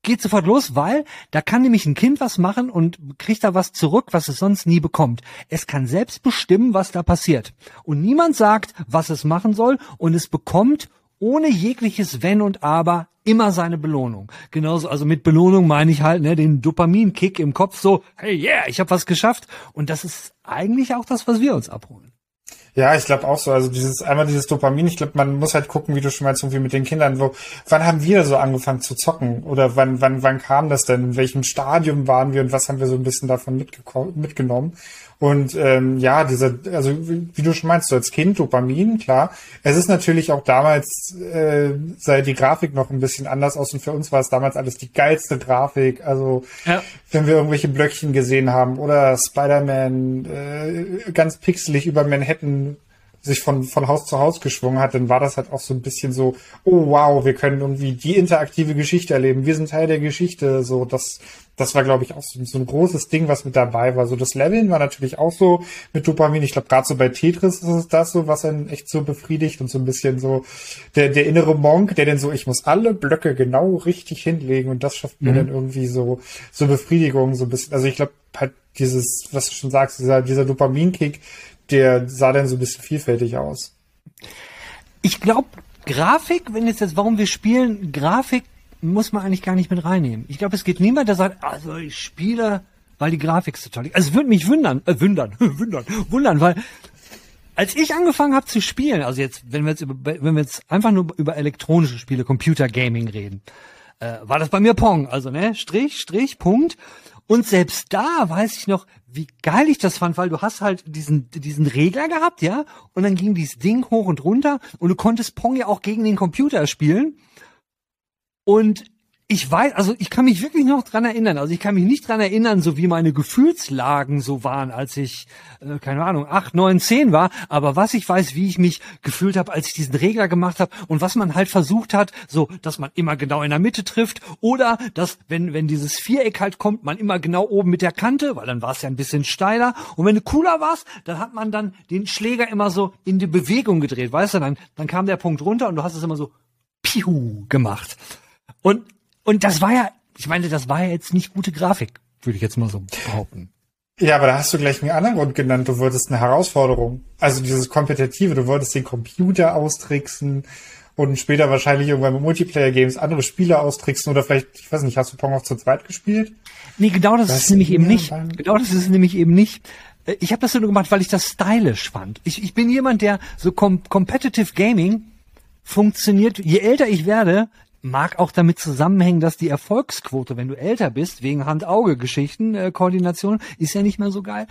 geht sofort los, weil da kann nämlich ein Kind was machen und kriegt da was zurück, was es sonst nie bekommt. Es kann selbst bestimmen, was da passiert. Und niemand sagt, was es machen soll und es bekommt ohne jegliches Wenn und Aber immer seine Belohnung. Genauso, also mit Belohnung meine ich halt ne, den Dopaminkick im Kopf, so, hey yeah, ich habe was geschafft. Und das ist eigentlich auch das, was wir uns abholen. Ja, ich glaube auch so. Also dieses einmal dieses Dopamin. Ich glaube, man muss halt gucken, wie du schon meinst, irgendwie mit den Kindern. Wo, wann haben wir so angefangen zu zocken? Oder wann, wann, wann kam das denn? In welchem Stadium waren wir und was haben wir so ein bisschen davon mitgenommen? Und ähm, ja, dieser, also wie du schon meinst, so als Kind Dopamin, klar. Es ist natürlich auch damals, äh, sah die Grafik noch ein bisschen anders aus und für uns war es damals alles die geilste Grafik. Also ja. wenn wir irgendwelche Blöckchen gesehen haben oder Spider-Man äh, ganz pixelig über Manhattan sich von, von Haus zu Haus geschwungen hat, dann war das halt auch so ein bisschen so, oh wow, wir können irgendwie die interaktive Geschichte erleben. Wir sind Teil der Geschichte. So, das, das war, glaube ich, auch so, so, ein großes Ding, was mit dabei war. So das Leveln war natürlich auch so mit Dopamin. Ich glaube, gerade so bei Tetris ist es das so, was einen echt so befriedigt und so ein bisschen so der, der innere Monk, der dann so, ich muss alle Blöcke genau richtig hinlegen und das schafft mir mhm. dann irgendwie so, so Befriedigung, so ein bisschen. Also ich glaube, halt dieses, was du schon sagst, dieser, dieser Dopaminkick, der sah dann so ein bisschen vielfältig aus. Ich glaube, Grafik, wenn jetzt jetzt, warum wir spielen, Grafik muss man eigentlich gar nicht mit reinnehmen. Ich glaube, es gibt niemand, der sagt, also ich spiele, weil die Grafik so toll ist. Also es würde mich wundern, äh, wundern, wundern, wundern, weil als ich angefangen habe zu spielen, also jetzt, wenn wir jetzt über, wenn wir jetzt einfach nur über elektronische Spiele, Computer Gaming reden, äh, war das bei mir Pong, also ne, Strich, Strich, Punkt. Und selbst da weiß ich noch, wie geil ich das fand, weil du hast halt diesen, diesen Regler gehabt, ja, und dann ging dieses Ding hoch und runter und du konntest Pong ja auch gegen den Computer spielen. Und ich weiß, also ich kann mich wirklich noch dran erinnern. Also ich kann mich nicht dran erinnern, so wie meine Gefühlslagen so waren, als ich, äh, keine Ahnung, acht, neun, zehn war. Aber was ich weiß, wie ich mich gefühlt habe, als ich diesen Regler gemacht habe und was man halt versucht hat, so, dass man immer genau in der Mitte trifft oder dass, wenn, wenn dieses Viereck halt kommt, man immer genau oben mit der Kante, weil dann war es ja ein bisschen steiler. Und wenn du cooler warst, dann hat man dann den Schläger immer so in die Bewegung gedreht, weißt du? Dann, dann kam der Punkt runter und du hast es immer so piu gemacht. Und und das war ja, ich meine, das war ja jetzt nicht gute Grafik, würde ich jetzt mal so behaupten. Ja, aber da hast du gleich einen anderen Grund genannt. Du wolltest eine Herausforderung. Also dieses Kompetitive. Du wolltest den Computer austricksen und später wahrscheinlich irgendwann mit Multiplayer-Games andere Spieler austricksen oder vielleicht, ich weiß nicht, hast du Pong auch zu zweit gespielt? Nee, genau das, das ist nämlich eben nicht. Genau das ist nämlich eben nicht. Äh, ich habe das nur gemacht, weil ich das stylisch fand. Ich, ich bin jemand, der so com Competitive Gaming funktioniert. Je älter ich werde, mag auch damit zusammenhängen, dass die Erfolgsquote, wenn du älter bist, wegen Hand-Auge-Geschichten, äh, Koordination, ist ja nicht mehr so geil,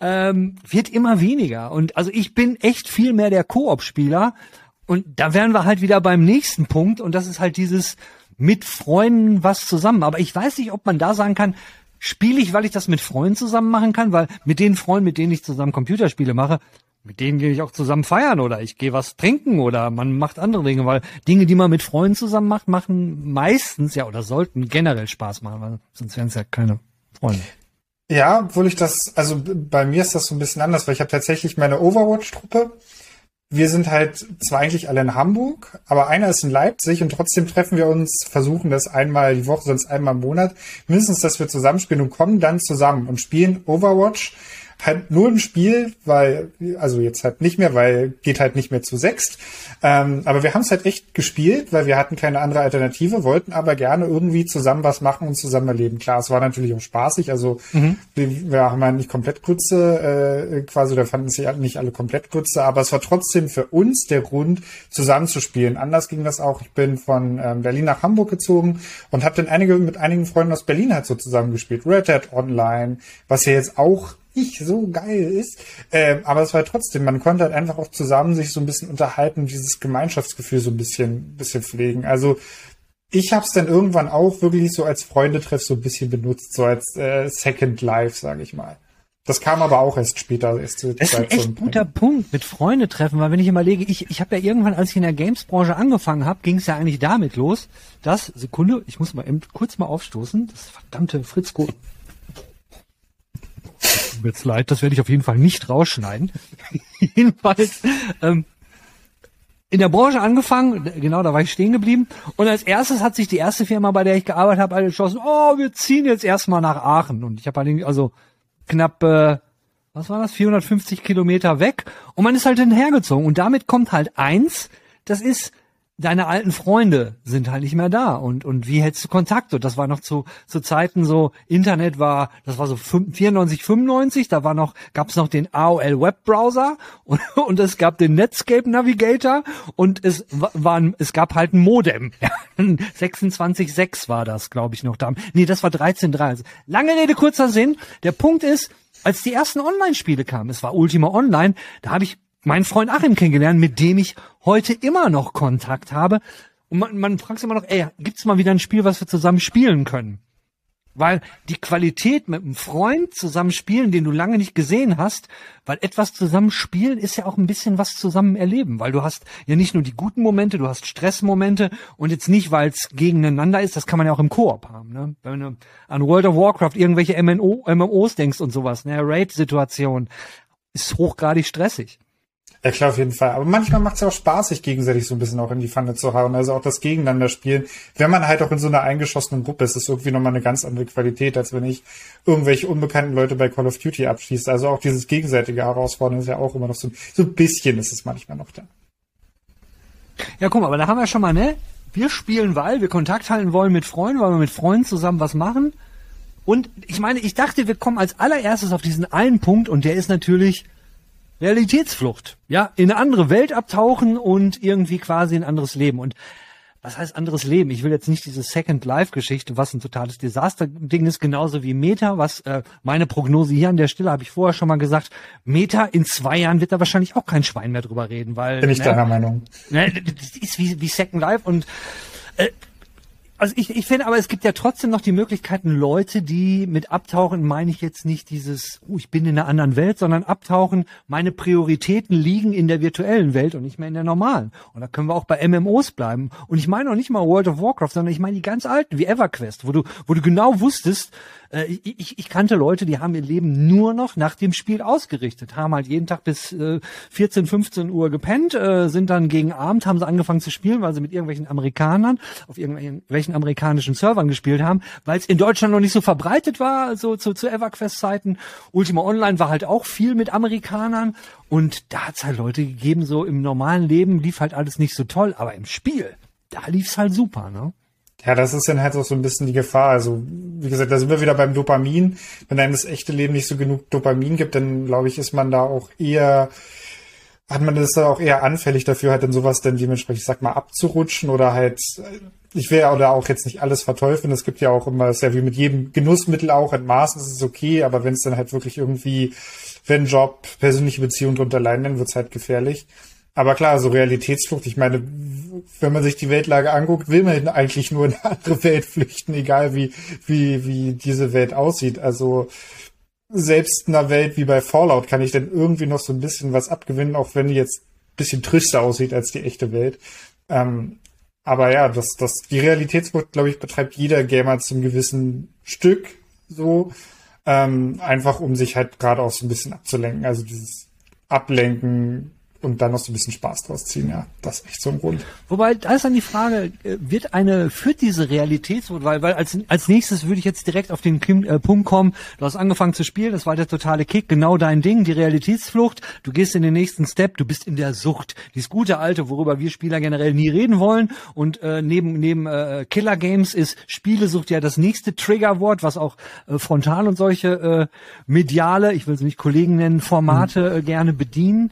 ähm, wird immer weniger. Und also ich bin echt viel mehr der Koop-Spieler. Und da wären wir halt wieder beim nächsten Punkt. Und das ist halt dieses mit Freunden was zusammen. Aber ich weiß nicht, ob man da sagen kann, spiele ich, weil ich das mit Freunden zusammen machen kann, weil mit den Freunden, mit denen ich zusammen Computerspiele mache, mit denen gehe ich auch zusammen feiern oder ich gehe was trinken oder man macht andere Dinge, weil Dinge, die man mit Freunden zusammen macht, machen meistens ja oder sollten generell Spaß machen, weil sonst wären es ja keine Freunde. Ja, obwohl ich das, also bei mir ist das so ein bisschen anders, weil ich habe tatsächlich meine Overwatch-Truppe. Wir sind halt zwar eigentlich alle in Hamburg, aber einer ist in Leipzig und trotzdem treffen wir uns, versuchen das einmal die Woche, sonst einmal im Monat, mindestens, dass wir zusammenspielen und kommen dann zusammen und spielen Overwatch halt nur ein Spiel, weil, also jetzt halt nicht mehr, weil geht halt nicht mehr zu sechst. Ähm, aber wir haben es halt echt gespielt, weil wir hatten keine andere Alternative, wollten aber gerne irgendwie zusammen was machen und zusammen erleben. Klar, es war natürlich auch spaßig, also mhm. wir, wir haben ja nicht komplett Grütze äh, quasi, da fanden sich nicht alle komplett Grütze, aber es war trotzdem für uns der Grund, zusammen zu spielen. Anders ging das auch. Ich bin von ähm, Berlin nach Hamburg gezogen und habe dann einige mit einigen Freunden aus Berlin halt so zusammen gespielt. Red Dead Online, was ja jetzt auch nicht so geil ist. Ähm, aber es war trotzdem, man konnte halt einfach auch zusammen sich so ein bisschen unterhalten, dieses Gemeinschaftsgefühl so ein bisschen, bisschen pflegen. Also ich habe es dann irgendwann auch wirklich so als Freundetreff so ein bisschen benutzt, so als äh, Second Life, sage ich mal. Das kam aber auch erst später. Erst das ist ein echt guter Punkt mit Freunde treffen, weil wenn ich überlege, ich, ich habe ja irgendwann, als ich in der Games-Branche angefangen habe, ging es ja eigentlich damit los, dass, Sekunde, ich muss mal eben kurz mal aufstoßen, das verdammte Fritzko tut mir jetzt leid, das werde ich auf jeden Fall nicht rausschneiden. Jedenfalls, ähm, in der Branche angefangen, genau, da war ich stehen geblieben. Und als erstes hat sich die erste Firma, bei der ich gearbeitet habe, entschlossen, oh, wir ziehen jetzt erstmal nach Aachen. Und ich habe halt also knapp, äh, was war das, 450 Kilometer weg. Und man ist halt hinhergezogen. Und damit kommt halt eins, das ist, deine alten Freunde sind halt nicht mehr da. Und und wie hältst du Kontakt? Und das war noch zu zu Zeiten so Internet war das war so 94 95 da war noch gab's noch den AOL Webbrowser und, und es gab den Netscape Navigator und es waren es gab halt ein Modem. 26.6 war das glaube ich noch da. Nee das war 13.3 also, lange Rede kurzer Sinn. Der Punkt ist als die ersten Online-Spiele kamen, es war Ultima Online, da habe ich meinen Freund Achim kennengelernt, mit dem ich heute immer noch Kontakt habe. Und man, man fragt sich immer noch, ey, gibt's mal wieder ein Spiel, was wir zusammen spielen können? Weil die Qualität mit einem Freund zusammen spielen, den du lange nicht gesehen hast, weil etwas zusammen spielen ist ja auch ein bisschen was zusammen erleben, weil du hast ja nicht nur die guten Momente, du hast Stressmomente und jetzt nicht, weil es gegeneinander ist, das kann man ja auch im Koop haben. Ne? Wenn du an World of Warcraft irgendwelche MMO, MMOs denkst und sowas, ne, Raid-Situation, ist hochgradig stressig. Ja klar, auf jeden Fall. Aber manchmal macht es ja auch Spaß, sich gegenseitig so ein bisschen auch in die Pfanne zu hauen. Also auch das Gegeneinander spielen. Wenn man halt auch in so einer eingeschossenen Gruppe ist, ist irgendwie nochmal eine ganz andere Qualität, als wenn ich irgendwelche unbekannten Leute bei Call of Duty abschließe. Also auch dieses gegenseitige Herausfordern ist ja auch immer noch so, so ein bisschen ist es manchmal noch da. Ja, guck mal, aber da haben wir schon mal, ne? Wir spielen, weil wir Kontakt halten wollen mit Freunden, weil wir mit Freunden zusammen was machen. Und ich meine, ich dachte, wir kommen als allererstes auf diesen einen Punkt und der ist natürlich Realitätsflucht. Ja, in eine andere Welt abtauchen und irgendwie quasi ein anderes Leben. Und was heißt anderes Leben? Ich will jetzt nicht diese Second Life Geschichte, was ein totales Desaster-Ding ist, genauso wie Meta, was äh, meine Prognose hier an der Stelle habe ich vorher schon mal gesagt. Meta in zwei Jahren wird da wahrscheinlich auch kein Schwein mehr drüber reden, weil bin ich ne, deiner Meinung. Ne, das ist wie, wie Second Life und äh, also ich, ich finde aber, es gibt ja trotzdem noch die Möglichkeiten, Leute, die mit Abtauchen meine ich jetzt nicht dieses, oh, ich bin in einer anderen Welt, sondern Abtauchen, meine Prioritäten liegen in der virtuellen Welt und nicht mehr in der normalen. Und da können wir auch bei MMOs bleiben. Und ich meine auch nicht mal World of Warcraft, sondern ich meine die ganz alten, wie EverQuest, wo du, wo du genau wusstest, äh, ich, ich kannte Leute, die haben ihr Leben nur noch nach dem Spiel ausgerichtet, haben halt jeden Tag bis äh, 14, 15 Uhr gepennt, äh, sind dann gegen Abend, haben sie angefangen zu spielen, weil sie mit irgendwelchen Amerikanern auf irgendwelchen amerikanischen Servern gespielt haben, weil es in Deutschland noch nicht so verbreitet war, so zu, zu EverQuest-Zeiten. Ultima Online war halt auch viel mit Amerikanern und da hat's halt Leute gegeben, so im normalen Leben lief halt alles nicht so toll, aber im Spiel, da lief's halt super, ne? Ja, das ist dann halt auch so ein bisschen die Gefahr. Also, wie gesagt, da sind wir wieder beim Dopamin. Wenn einem das echte Leben nicht so genug Dopamin gibt, dann glaube ich, ist man da auch eher, hat man das da auch eher anfällig dafür, halt dann sowas dann dementsprechend, ich sag mal, abzurutschen oder halt, ich will ja oder auch jetzt nicht alles verteufeln. Es gibt ja auch immer, ist ja wie mit jedem Genussmittel auch, in Maßen ist es okay, aber wenn es dann halt wirklich irgendwie, wenn Job, persönliche Beziehungen drunter leiden, dann wird's halt gefährlich. Aber klar, so Realitätsflucht, ich meine, wenn man sich die Weltlage anguckt, will man eigentlich nur in eine andere Welt flüchten, egal wie, wie, wie diese Welt aussieht. Also selbst in einer Welt wie bei Fallout kann ich dann irgendwie noch so ein bisschen was abgewinnen, auch wenn die jetzt ein bisschen trüster aussieht als die echte Welt. Ähm, aber ja, das, das, die Realitätsflucht, glaube ich, betreibt jeder Gamer zum gewissen Stück so. Ähm, einfach um sich halt gerade auch so ein bisschen abzulenken. Also dieses Ablenken und dann noch so ein bisschen Spaß draus ziehen, ja. Das ist echt so ein Grund. Wobei, da ist dann die Frage, äh, wird eine, führt diese Realitätsflucht, weil, weil als, als nächstes würde ich jetzt direkt auf den äh, Punkt kommen, du hast angefangen zu spielen, das war der totale Kick, genau dein Ding, die Realitätsflucht, du gehst in den nächsten Step, du bist in der Sucht. Dieses gute alte, worüber wir Spieler generell nie reden wollen und äh, neben, neben äh, Killer Games ist Spielesucht ja das nächste Triggerwort, was auch äh, frontal und solche äh, mediale, ich will sie nicht Kollegen nennen, Formate äh, gerne bedienen.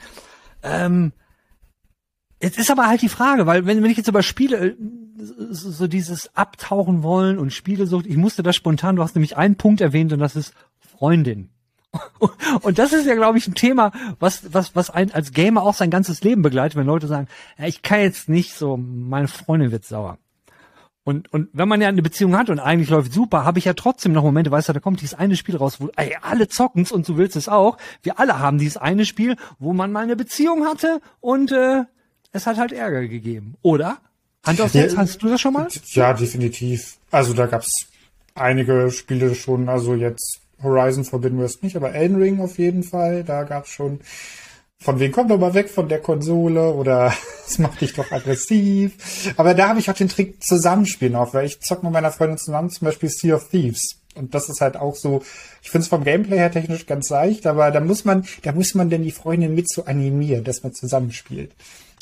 Ähm, Jetzt ist aber halt die Frage, weil wenn, wenn ich jetzt über Spiele, äh, so dieses Abtauchen wollen und Spielesucht, ich musste das spontan, du hast nämlich einen Punkt erwähnt und das ist Freundin. Und das ist ja, glaube ich, ein Thema, was, was, was ein als Gamer auch sein ganzes Leben begleitet, wenn Leute sagen, ja, ich kann jetzt nicht so, meine Freundin wird sauer. Und, und wenn man ja eine Beziehung hat und eigentlich läuft super, habe ich ja trotzdem noch Momente, weißt du, da kommt dieses eine Spiel raus, wo ey, alle zocken's und du willst es auch. Wir alle haben dieses eine Spiel, wo man mal eine Beziehung hatte und äh, es hat halt Ärger gegeben. Oder? Hand aufs Herz, Ja, hast du das schon mal? Ja, definitiv. Also da gab's einige Spiele schon, also jetzt Horizon Forbidden West nicht, aber Elden Ring auf jeden Fall. Da gab's schon von wegen komm doch mal weg von der Konsole oder es macht dich doch aggressiv. Aber da habe ich auch den Trick Zusammenspielen auf, weil ich zock mit meiner Freundin zusammen zum Beispiel Sea of Thieves. Und das ist halt auch so, ich finde es vom Gameplay her technisch ganz leicht, aber da muss man, da muss man denn die Freundin mit so animieren, dass man zusammenspielt.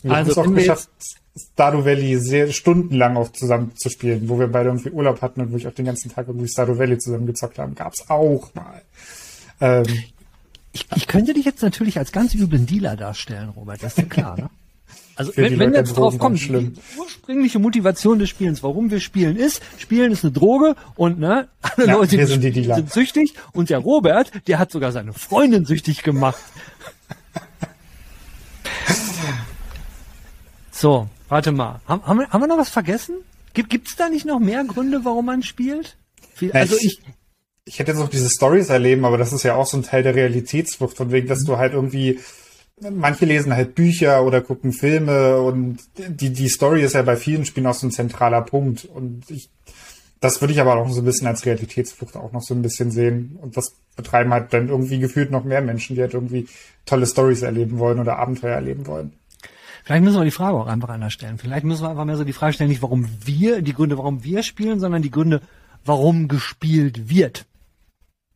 Wir Also, haben es auch geschafft, Stardew Valley sehr stundenlang auch zusammen zu spielen, wo wir beide irgendwie Urlaub hatten und wo ich auch den ganzen Tag irgendwie Stardew Valley zusammen gezockt haben, gab's auch mal. Ähm, Ich, ich könnte dich jetzt natürlich als ganz üblen Dealer darstellen, Robert, das ist ja klar, ne? Also Für wenn, wenn Leute jetzt drauf kommt, schlimm. die ursprüngliche Motivation des Spielens, warum wir spielen, ist, Spielen ist eine Droge und ne, alle Ja, Leute sind die sind süchtig und der Robert, der hat sogar seine Freundin süchtig gemacht. so, warte mal. Haben, haben, wir, haben wir noch was vergessen? Gibt gibt's da nicht noch mehr Gründe, warum man spielt? Viel, also ich- ich, hätte jetzt noch diese Stories erleben, aber das ist ja auch so ein Teil der Realitätsflucht, von wegen, dass du halt irgendwie, manche lesen halt Bücher oder gucken Filme und die, die Story ist ja bei vielen Spielen auch so ein zentraler Punkt und ich, das würde ich aber auch so ein bisschen als Realitätsflucht auch noch so ein bisschen sehen und das betreiben halt dann irgendwie gefühlt noch mehr Menschen, die halt irgendwie tolle Stories erleben wollen oder Abenteuer erleben wollen. Vielleicht müssen wir die Frage auch einfach anders stellen. Vielleicht müssen wir einfach mehr so die Frage stellen, nicht warum wir, die Gründe, warum wir spielen, sondern die Gründe, warum gespielt wird.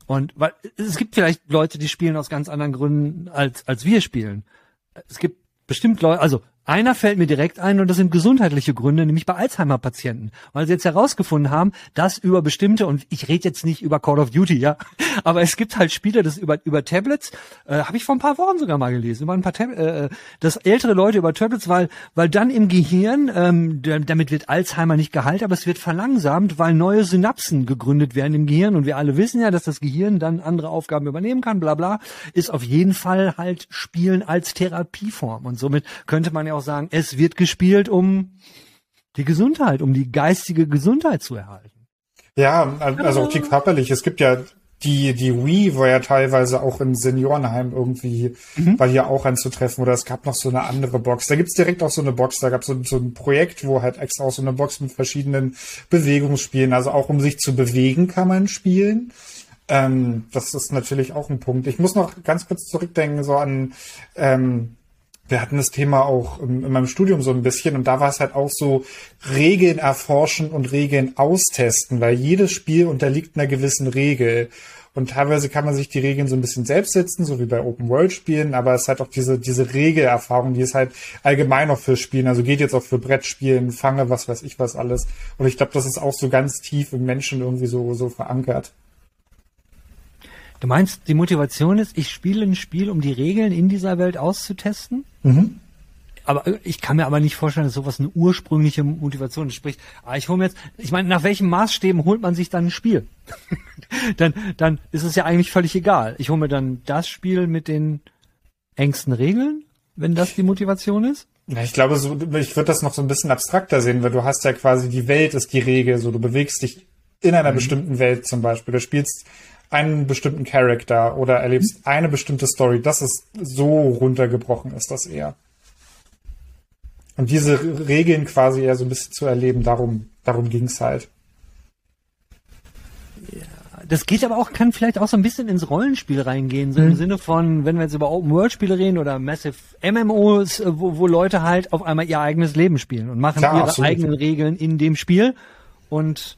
Und weil es gibt vielleicht Leute, die spielen aus ganz anderen Gründen, als, als wir spielen. Es gibt bestimmt Leute, also einer fällt mir direkt ein und das sind gesundheitliche Gründe, nämlich bei Alzheimer-Patienten, weil sie jetzt herausgefunden haben, dass über bestimmte und ich rede jetzt nicht über Call of Duty, ja, aber es gibt halt Spiele, das über über Tablets, äh, habe ich vor ein paar Wochen sogar mal gelesen, über ein paar Tab äh, dass ältere Leute über Tablets, weil weil dann im Gehirn, ähm, da- damit wird Alzheimer nicht geheilt, aber es wird verlangsamt, weil neue Synapsen gegründet werden im Gehirn und wir alle wissen ja, dass das Gehirn dann andere Aufgaben übernehmen kann, bla bla, ist auf jeden Fall halt Spielen als Therapieform und somit könnte man ja auch sagen, es wird gespielt, um die Gesundheit, um die geistige Gesundheit zu erhalten. Ja, also auch die körperlich. Es gibt ja die, die Wii war ja teilweise auch in Seniorenheim irgendwie, war hier auch anzutreffen. Oder es gab noch so eine andere Box. Da gibt's direkt auch so eine Box. Da gab's so, so ein Projekt, wo halt extra auch so eine Box mit verschiedenen Bewegungsspielen. Also auch um sich zu bewegen kann man spielen. Ähm, das ist natürlich auch ein Punkt. Ich muss noch ganz kurz zurückdenken, so an, ähm, wir hatten das Thema auch in, in meinem Studium so ein bisschen und da war es halt auch so Regeln erforschen und Regeln austesten, weil jedes Spiel unterliegt einer gewissen Regel. Und teilweise kann man sich die Regeln so ein bisschen selbst setzen, so wie bei Open-World-Spielen, aber es ist halt auch diese, diese Regelerfahrung, die ist halt allgemein auch für Spielen, also geht jetzt auch für Brettspielen, Fange, was weiß ich was alles. Und ich glaube, das ist auch so ganz tief im Menschen irgendwie so, so verankert. Du meinst, die Motivation ist, ich spiele ein Spiel, um die Regeln in dieser Welt auszutesten? Aber äh, ich kann mir aber nicht vorstellen, dass sowas eine ursprüngliche Motivation ist. Sprich, ah, ich hole mir jetzt, ich meine, nach welchen Maßstäben holt man sich dann ein Spiel? dann, dann ist es ja eigentlich völlig egal. Ich hole mir dann das Spiel mit den engsten Regeln, wenn das die Motivation ist. Ja, ich glaube, so, ich würde das noch so ein bisschen abstrakter sehen, weil du hast ja quasi die Welt ist die Regel, so du bewegst dich in einer bestimmten Welt zum Beispiel. Du spielst einen bestimmten Charakter oder erlebst eine bestimmte Story. Das ist so runtergebrochen, ist das eher. Und diese Regeln quasi eher so ein bisschen zu erleben, darum, darum ging's halt. Das geht aber auch, kann vielleicht auch so ein bisschen ins Rollenspiel reingehen, so im Sinne von, wenn wir jetzt über Open-World-Spiele reden oder Massive MMOs, äh, wo, wo Leute halt auf einmal ihr eigenes Leben spielen und machen Klar, ihre absolut. eigenen Regeln in dem Spiel. Und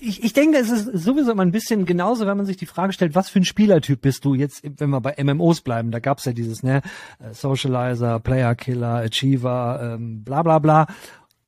ich, ich denke, es ist sowieso immer ein bisschen genauso, wenn man sich die Frage stellt, was für ein Spielertyp bist du jetzt, wenn wir bei MMOs bleiben, da gab's ja dieses, ne, äh, Socializer, Player Killer, Achiever, ähm, bla bla bla.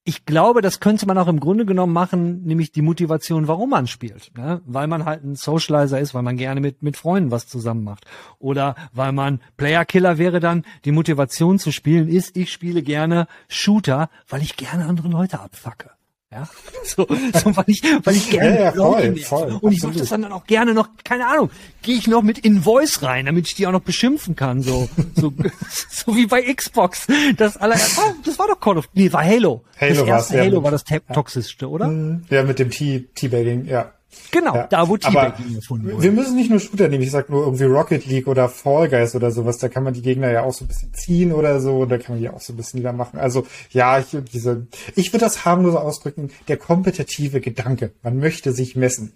Ich glaube, das könnte man auch im Grunde genommen machen, nämlich die Motivation, warum man spielt. Ne? Weil man halt ein Socializer ist, weil man gerne mit, mit Freunden was zusammen macht. Oder weil man Player-Killer wäre dann, die Motivation zu spielen ist, ich spiele gerne Shooter, weil ich gerne andere Leute abfacke. Ja, so, so weil ich, weil ich gerne Ja, ja, voll, voll, und ich mache absolut. das dann auch gerne noch, keine Ahnung, gehe ich noch mit Invoice rein, damit ich die auch noch beschimpfen kann, so, so, so wie bei Xbox. Das aller, oh, das war doch Call of, nee, war Halo. Halo das erste ja, Halo mit- war das ta- toxischste, oder? Ja, mit dem Teabagging, ja. Genau, Ja. da wo Teabagging gefunden wurde. Wir müssen nicht nur Shooter nehmen, ich sag nur irgendwie Rocket League oder Fall Guys oder sowas, da kann man die Gegner ja auch so ein bisschen ziehen oder so, da kann man die auch so ein bisschen wieder machen. Also ja, ich, diese, ich würde das harmlos ausdrücken, der kompetitive Gedanke. Man möchte sich messen.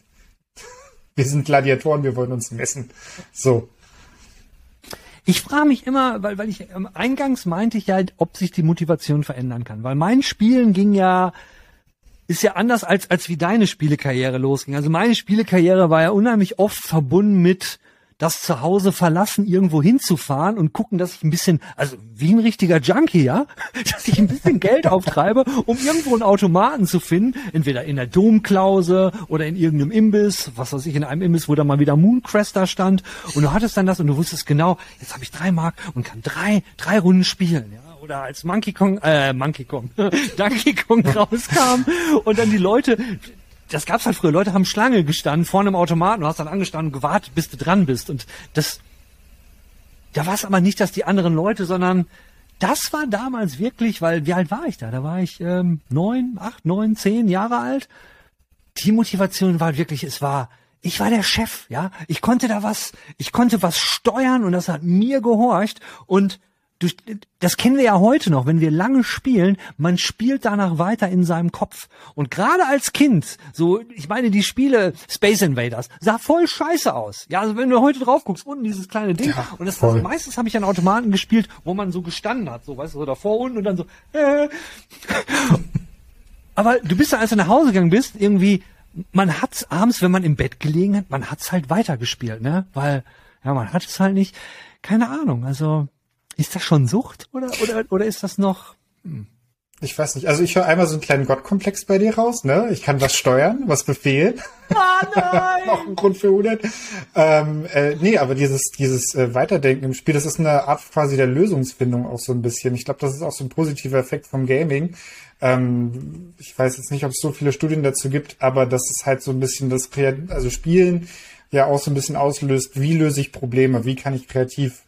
Wir sind Gladiatoren, wir wollen uns messen. So. Ich frage mich immer, weil, weil ich ähm, eingangs meinte ich ja, ob sich die Motivation verändern kann. Weil mein Spielen ging ja, ist ja anders als, als wie deine Spielekarriere losging. Also meine Spielekarriere war ja unheimlich oft verbunden mit das Zuhause verlassen, irgendwo hinzufahren und gucken, dass ich ein bisschen, also wie ein richtiger Junkie, ja, dass ich ein bisschen Geld auftreibe, um irgendwo einen Automaten zu finden, entweder in der Domklause oder in irgendeinem Imbiss, was weiß ich, in einem Imbiss, wo da mal wieder Mooncrest stand. Und du hattest dann das und du wusstest genau, jetzt habe ich drei Mark und kann drei, drei Runden spielen, ja oder als Monkey Kong, äh, Monkey Kong, Donkey Kong rauskam und dann die Leute, das gab's halt früher, Leute haben Schlange gestanden vor einem Automaten, du hast dann angestanden und gewartet, bis du dran bist und das, da war es aber nicht, dass die anderen Leute, sondern das war damals wirklich, weil wie alt war ich da? Da war ich ähm, neun, acht, neun, zehn Jahre alt. Die Motivation war wirklich, es war, ich war der Chef, ja. Ich konnte da was, ich konnte was steuern und das hat mir gehorcht und du, das kennen wir ja heute noch, wenn wir lange spielen, man spielt danach weiter in seinem Kopf. Und gerade als Kind, so, ich meine, die Spiele Space Invaders sah voll scheiße aus. Ja, also wenn du heute drauf guckst, unten dieses kleine Ding. Ja, und das, also meistens habe ich an Automaten gespielt, wo man so gestanden hat, so, weißt du, so davor unten und dann so, äh. Aber du bist dann, als du nach Hause gegangen bist, irgendwie, man hat's abends, wenn man im Bett gelegen hat, man hat's halt weitergespielt, ne? Weil, ja, man hat es halt nicht. Keine Ahnung, also, ist das schon Sucht oder, oder, oder ist das noch, Ich weiß nicht. Also ich höre einmal so einen kleinen Gottkomplex bei dir raus, ne? Ich kann was steuern, was befehlen. ah, nein! Noch ein Grund für 100. Ähm, äh, nee, aber dieses, dieses äh, Weiterdenken im Spiel, das ist eine Art quasi der Lösungsfindung auch so ein bisschen. Ich glaube, das ist auch so ein positiver Effekt vom Gaming. Ähm, ich weiß jetzt nicht, ob es so viele Studien dazu gibt, aber das ist halt so ein bisschen das Kreat also Spielen ja auch so ein bisschen auslöst, wie löse ich Probleme, wie kann ich kreativ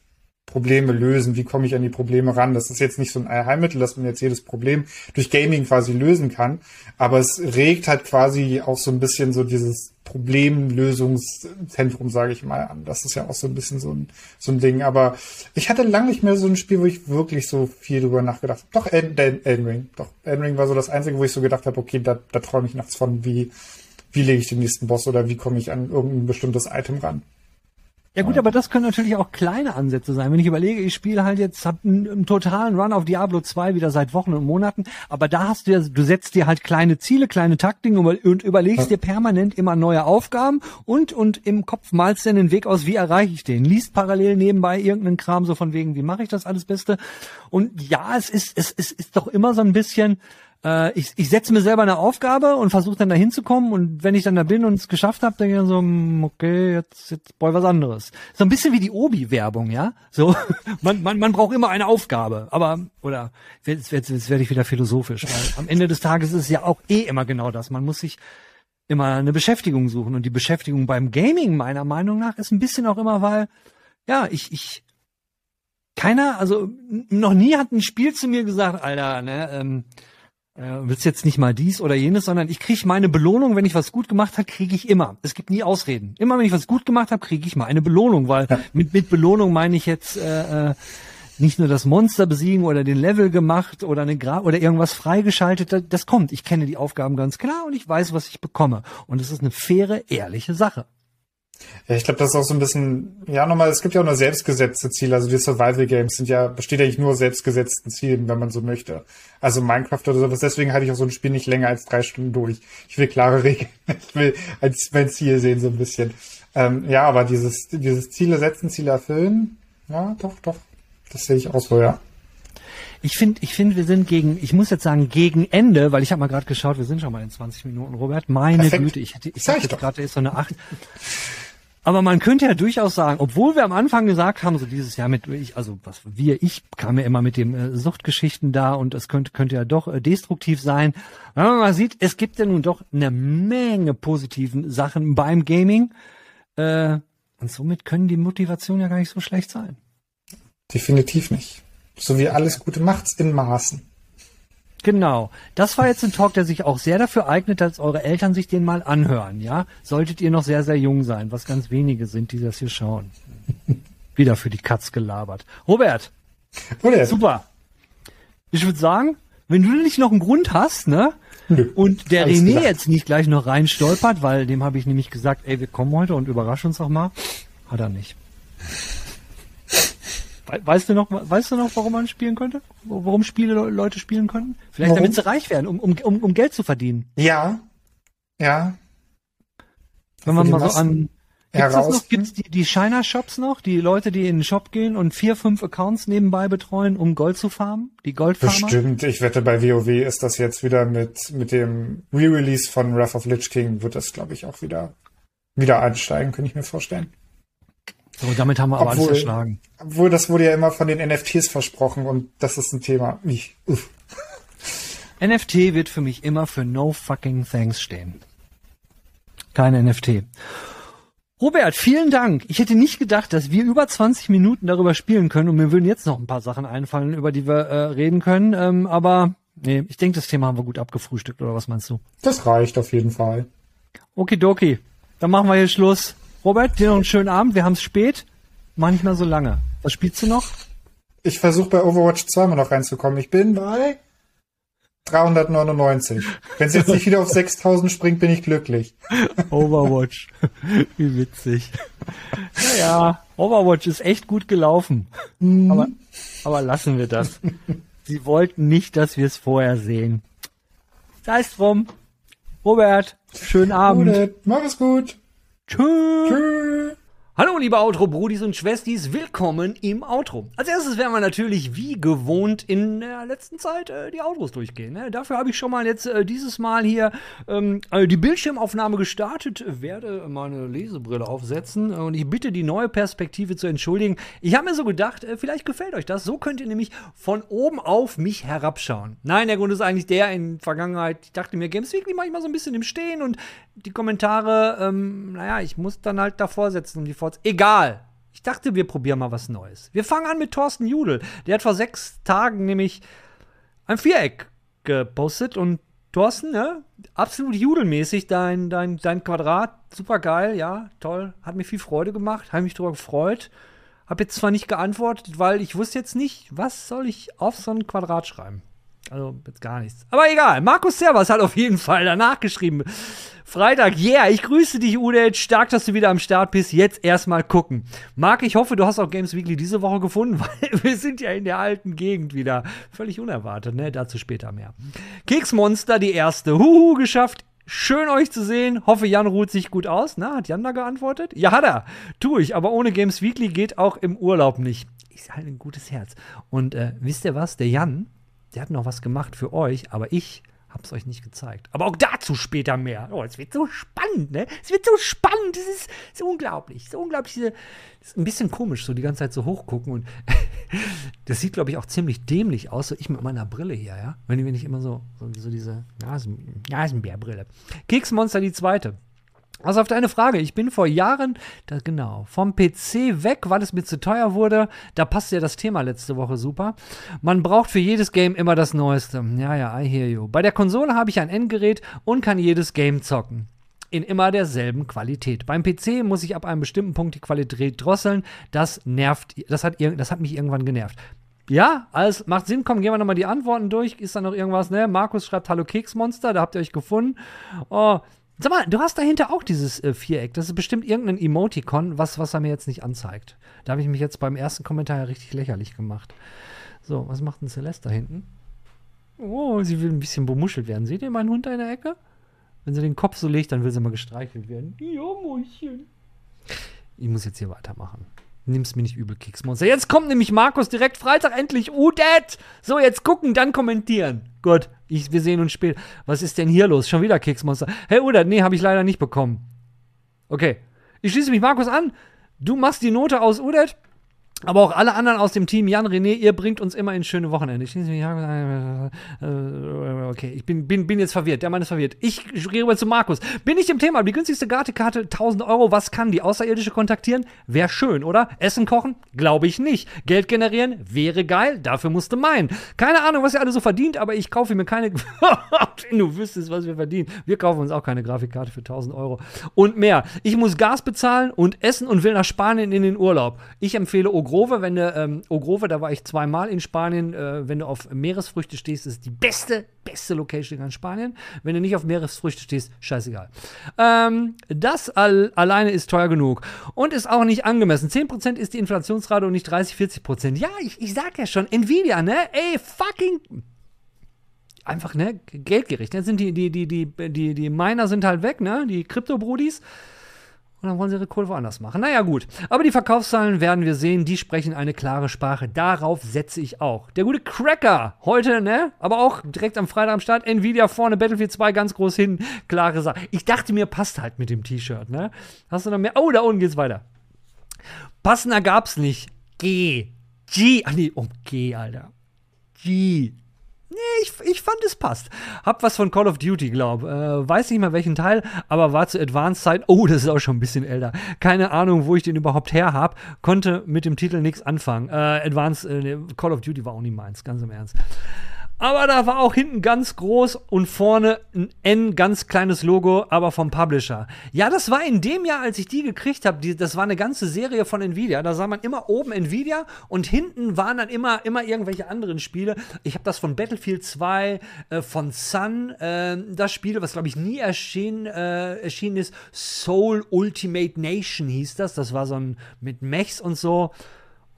Probleme lösen, wie komme ich an die Probleme ran. Das ist jetzt nicht so ein Allheilmittel, dass man jetzt jedes Problem durch Gaming quasi lösen kann, aber es regt halt quasi auch so ein bisschen so dieses Problemlösungszentrum, sage ich mal, an. Das ist ja auch so ein bisschen so ein, so ein Ding. Aber ich hatte lange nicht mehr so ein Spiel, wo ich wirklich so viel drüber nachgedacht habe. Doch, Elden, Elden Ring. Doch, Elden Ring war so das Einzige, wo ich so gedacht habe, okay, da, da träume ich nachts von, wie, wie lege ich den nächsten Boss oder wie komme ich an irgendein bestimmtes Item ran. Ja gut, aber das können natürlich auch kleine Ansätze sein. Wenn ich überlege, ich spiele halt jetzt, hab einen, einen totalen Run auf Diablo 2 wieder seit Wochen und Monaten, aber da hast du ja, du setzt dir halt kleine Ziele, kleine Taktiken und überlegst dir permanent immer neue Aufgaben und, und im Kopf malst dir den Weg aus, wie erreiche ich den? Liest parallel nebenbei irgendeinen Kram so von wegen, wie mache ich das alles Beste? Und ja, es ist, es, es ist doch immer so ein bisschen, äh, ich, ich setze mir selber eine Aufgabe und versuche dann da hinzukommen und wenn ich dann da bin und es geschafft habe, denke ich dann so, hm, okay, jetzt, jetzt brauche ich was anderes. So ein bisschen wie die Obi-Werbung, ja? So, man, man, man braucht immer eine Aufgabe, aber, oder, jetzt, jetzt, jetzt werde ich wieder philosophisch, weil am Ende des Tages ist es ja auch eh immer genau das. Man muss sich immer eine Beschäftigung suchen und die Beschäftigung beim Gaming meiner Meinung nach ist ein bisschen auch immer, weil, ja, ich, ich, keiner, also noch nie hat ein Spiel zu mir gesagt, Alter, ne, ähm, äh, willst jetzt nicht mal dies oder jenes, sondern ich kriege meine Belohnung, wenn ich was gut gemacht habe, kriege ich immer. Es gibt nie Ausreden. Immer wenn ich was gut gemacht habe, kriege ich mal eine Belohnung, weil ja. mit, mit Belohnung meine ich jetzt äh, äh, nicht nur das Monster besiegen oder den Level gemacht oder eine Gra oder irgendwas freigeschaltet, das kommt. Ich kenne die Aufgaben ganz klar und ich weiß, was ich bekomme. Und es ist eine faire, ehrliche Sache. Ja, ich glaube, das ist auch so ein bisschen, ja, nochmal, es gibt ja auch nur selbstgesetzte Ziele. Also die Survival Games sind ja, besteht eigentlich nur selbstgesetzten Zielen, wenn man so möchte. Also Minecraft oder sowas. Deswegen halte ich auch so ein Spiel nicht länger als drei Stunden durch. Ich will klare Regeln. Ich will als mein Ziel sehen, so ein bisschen. Ähm, ja, aber dieses, dieses Ziele setzen, Ziele erfüllen, ja, doch, doch. Das sehe ich auch so, ja. Ich finde, ich finde, wir sind gegen, ich muss jetzt sagen, gegen Ende, weil ich habe mal gerade geschaut, wir sind schon mal in 20 Minuten, Robert. Meine Perfekt. Güte, ich hätte, ich dachte gerade, ist so eine 8. Aber man könnte ja durchaus sagen, obwohl wir am Anfang gesagt haben, so dieses Jahr mit ich, also was wir, ich kam ja immer mit dem äh, Suchtgeschichten da und es könnte könnte ja doch äh, destruktiv sein. Wenn man mal sieht, es gibt ja nun doch eine Menge positiven Sachen beim Gaming äh, und somit können die Motivationen ja gar nicht so schlecht sein. Definitiv nicht. So wie alles Gute macht's in Maßen. Genau. Das war jetzt ein Talk, der sich auch sehr dafür eignet, dass eure Eltern sich den mal anhören, ja? Solltet ihr noch sehr, sehr jung sein, was ganz wenige sind, die das hier schauen. Wieder für die Katz gelabert. Robert. Robert. Super. Ich würde sagen, wenn du nicht noch einen Grund hast, ne? Und der Alles René gedacht. jetzt nicht gleich noch reinstolpert, weil dem habe ich nämlich gesagt, ey, wir kommen heute und überraschen uns auch mal. Hat er nicht. Weißt du noch, weißt du noch, warum man spielen könnte? Warum Spiele Leute spielen könnten? Vielleicht warum? damit sie reich werden, um, um, um, um Geld zu verdienen. Ja. Ja. Wenn man mal so an Gibt's noch? Gibt's die, die Shiner Shops noch? Die Leute, die in den Shop gehen und vier, fünf Accounts nebenbei betreuen, um Gold zu farmen? Die Goldfarmer? Bestimmt. Ich wette, bei WoW ist das jetzt wieder mit, mit dem Re-Release von Wrath of Lich King wird das, glaube ich, auch wieder, wieder einsteigen, könnte ich mir vorstellen. So, damit haben wir aber obwohl, alles verschlagen. Obwohl, das wurde ja immer von den NFTs versprochen und das ist ein Thema. Ich, uff. NFT wird für mich immer für No fucking thanks stehen. Kein NFT. Robert, vielen Dank. Ich hätte nicht gedacht, dass wir über 20 Minuten darüber spielen können und mir würden jetzt noch ein paar Sachen einfallen, über die wir äh, reden können. Ähm, aber nee, ich denke, das Thema haben wir gut abgefrühstückt, oder was meinst du? Das reicht auf jeden Fall. Okidoki. Dann machen wir hier Schluss. Robert, dir noch einen schönen Abend. Wir haben es spät. Mach nicht mehr so lange. Was spielst du noch? Ich versuche bei Overwatch 2 mal noch reinzukommen. Ich bin bei 399. Wenn es jetzt nicht wieder auf 6000 springt, bin ich glücklich. Overwatch. Wie witzig. Naja, Overwatch ist echt gut gelaufen. Mhm. Aber, aber lassen wir das. Sie wollten nicht, dass wir es vorher sehen. Sei es drum. Robert, schönen Abend. Mach es gut. Tschüss. Hallo liebe Outro-Brudis und Schwestis, willkommen im Outro. Als erstes werden wir natürlich wie gewohnt in der letzten Zeit äh, die Outros durchgehen. Ne? Dafür habe ich schon mal jetzt äh, dieses Mal hier ähm, äh, die Bildschirmaufnahme gestartet, werde meine Lesebrille aufsetzen und ich bitte die neue Perspektive zu entschuldigen. Ich habe mir so gedacht, äh, vielleicht gefällt euch das. So könnt ihr nämlich von oben auf mich herabschauen. Nein, der Grund ist eigentlich der, in Vergangenheit, ich dachte mir, Games Weekly mache ich mal so ein bisschen im Stehen und die Kommentare, ähm, naja, ich muss dann halt davor setzen, um die Vor Awards. Egal. Ich dachte, wir probieren mal was Neues. Wir fangen an mit Thorsten Judel. Der hat vor sechs Tagen nämlich ein Viereck gepostet und Thorsten, ne? Absolut judelmäßig, dein, dein, dein Quadrat, super geil, ja, toll, hat mir viel Freude gemacht, habe mich darüber gefreut. Hab jetzt zwar nicht geantwortet, weil ich wusste jetzt nicht, was soll ich auf so ein Quadrat schreiben. Also jetzt gar nichts. Aber egal. Markus Servas hat auf jeden Fall danach geschrieben. Freitag, yeah, ich grüße dich, Udet. Stark, dass du wieder am Start bist. Jetzt erstmal gucken. Marc, ich hoffe, du hast auch Games Weekly diese Woche gefunden, weil wir sind ja in der alten Gegend wieder. Völlig unerwartet, ne? Dazu später mehr. Keksmonster, die erste. Huhu, geschafft. Schön euch zu sehen. Hoffe, Jan ruht sich gut aus. Na, hat Jan da geantwortet? Ja, hat er. Tu ich, aber ohne Games Weekly geht auch im Urlaub nicht. Ist halt ein gutes Herz. Und äh, wisst ihr was? Der Jan, der hat noch was gemacht für euch, aber ich hab's euch nicht gezeigt. Aber auch dazu später mehr. Oh, es wird so spannend, ne? Es wird so spannend. Es ist, ist unglaublich. Es ist unglaublich. Diese, ist ein bisschen komisch, so die ganze Zeit so hochgucken. Und das sieht, glaube ich, auch ziemlich dämlich aus. So ich mit meiner Brille hier, ja? Wenn, wenn ich immer so, so, so diese Nasen, Nasenbärbrille. Keksmonster die zweite. Also auf deine Frage, ich bin vor Jahren, da, genau, vom PC weg, weil es mir zu teuer wurde. Da passt ja das Thema letzte Woche super. Man braucht für jedes Game immer das Neueste. Ja, ja, I hear you. Bei der Konsole habe ich ein Endgerät und kann jedes Game zocken. In immer derselben Qualität. Beim PC muss ich ab einem bestimmten Punkt die Qualität drosseln. Das nervt, das hat, das hat mich irgendwann genervt. Ja, alles macht Sinn. Komm, gehen wir nochmal die Antworten durch. Ist da noch irgendwas, ne? Markus schreibt Hallo Keksmonster, da habt ihr euch gefunden. Oh, Sag mal, du hast dahinter auch dieses äh, Viereck. Das ist bestimmt irgendein Emoticon, was, was er mir jetzt nicht anzeigt. Da habe ich mich jetzt beim ersten Kommentar ja richtig lächerlich gemacht. So, was macht denn Celeste da hinten? Oh, sie will ein bisschen bemuschelt werden. Seht ihr meinen Hund da in der Ecke? Wenn sie den Kopf so legt, dann will sie mal gestreichelt werden. Ja, Mäuschen. Ich muss jetzt hier weitermachen. Nimm's mir nicht übel, Keksmonster. Jetzt kommt nämlich Markus direkt Freitag endlich. Udet! So, jetzt gucken, dann kommentieren. Gut, ich, wir sehen uns später. Was ist denn hier los? Schon wieder Keksmonster. Hey Udet, nee, habe ich leider nicht bekommen. Okay. Ich schließe mich Markus an. Du machst die Note aus Udet. Aber auch alle anderen aus dem Team, Jan, René, ihr bringt uns immer in schöne Wochenende. Ich, okay, ich bin, bin, bin jetzt verwirrt. Der Mann ist verwirrt. Ich gehe rüber zu Markus. Bin ich im Thema? Die günstigste Gratis-Karte, 1000 Euro. Was kann die Außerirdische kontaktieren? Wäre schön, oder? Essen kochen? Glaube ich nicht. Geld generieren? Wäre geil. Dafür musste meinen. Keine Ahnung, was ihr alle so verdient, aber ich kaufe mir keine. Du wüsstest, was wir verdienen. Wir kaufen uns auch keine Grafikkarte für 1000 Euro. Und mehr. Ich muss Gas bezahlen und essen und will nach Spanien in den Urlaub. Ich empfehle Ogrove, wenn du, ähm, Ogrove, da war ich zweimal in Spanien, äh, wenn du auf Meeresfrüchte stehst, ist die beste, beste Location in Spanien. Wenn du nicht auf Meeresfrüchte stehst, scheißegal. Ähm, das all, alleine ist teuer genug und ist auch nicht angemessen. 10% ist die Inflationsrate und nicht 30, 40%. Ja, ich, ich sag ja schon, Nvidia, ne? Ey, fucking einfach, ne, geldgericht. Jetzt sind die, die, die, die, die, die Miner sind halt weg, ne? Die Krypto-Brudis. Und dann wollen sie ihre Kohle woanders machen. Naja, gut. Aber die Verkaufszahlen werden wir sehen, die sprechen eine klare Sprache. Darauf setze ich auch. Der gute Cracker, heute, ne? Aber auch direkt am Freitag am Start. Nvidia vorne, Battlefield 2 ganz groß hin. Klare Sache. Ich dachte mir, passt halt mit dem T-Shirt, ne? Hast du noch mehr? Oh, da unten geht's weiter. Passender gab's nicht. G. G. Ach nee, um G, Alter. G. Ich, ich fand es passt. Hab was von Call of Duty, glaub. Äh, weiß nicht mal welchen Teil, aber war zu Advanced Zeit. Oh, das ist auch schon ein bisschen älter. Keine Ahnung, wo ich den überhaupt her hab. Konnte mit dem Titel nichts anfangen. Äh, Advanced äh, Call of Duty war auch nie meins, ganz im Ernst. Aber da war auch hinten ganz groß und vorne ein N, ganz kleines Logo, aber vom Publisher. Ja, das war in dem Jahr, als ich die gekriegt habe, das war eine ganze Serie von Nvidia. Da sah man immer oben Nvidia und hinten waren dann immer, immer irgendwelche anderen Spiele. Ich habe das von Battlefield 2, äh, von Sun, äh, das Spiel, was glaube ich nie erschienen, äh, erschienen ist. Soul Ultimate Nation hieß das. Das war so ein mit Mechs und so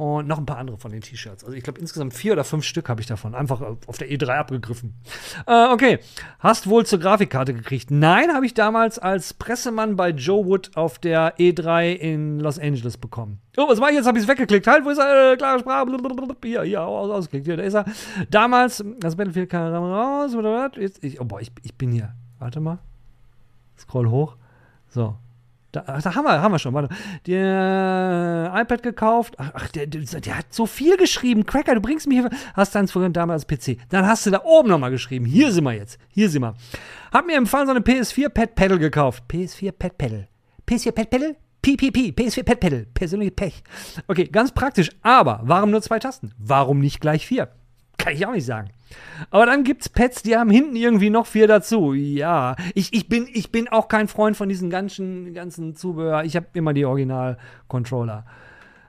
und noch ein paar andere von den T-Shirts. Also ich glaube insgesamt vier oder fünf Stück habe ich davon. Einfach auf der E3 abgegriffen. Äh, okay. Hast wohl zur Grafikkarte gekriegt? Nein, habe ich damals als Pressemann bei Joe Wood auf der E3 in Los Angeles bekommen. Oh, was war ich jetzt? Habe ich es weggeklickt. Halt, wo ist er? Äh, klare Sprache. Hier, hier, aus, ausgeklickt. Hier, da ist er. Damals, das Battlefield kam raus. Jetzt, ich, oh, boah, ich, ich bin hier. Warte mal. Scroll hoch. So, da, da, haben, wir, haben wir schon. Warte. Der iPad gekauft. Ach, der, der, der, hat so viel geschrieben. Cracker, du bringst mich hier. Hast deins vorhin damals PC. Dann hast du da oben nochmal geschrieben. Hier sind wir jetzt. Hier sind wir. Hab mir Fall so eine PS4 Pad Pedal gekauft. PS4 Pad Pedal. PS4 Pad Pedal? PPP, PS4 Pad Pedal. Persönliche Pech. Okay, ganz praktisch. Aber warum nur zwei Tasten? Warum nicht gleich vier? Kann ich auch nicht sagen. Aber dann gibt's Pads, die haben hinten irgendwie noch vier dazu. Ja, ich, ich, bin, ich bin auch kein Freund von diesen ganzen, ganzen Zubehör. Ich habe immer die Original-Controller.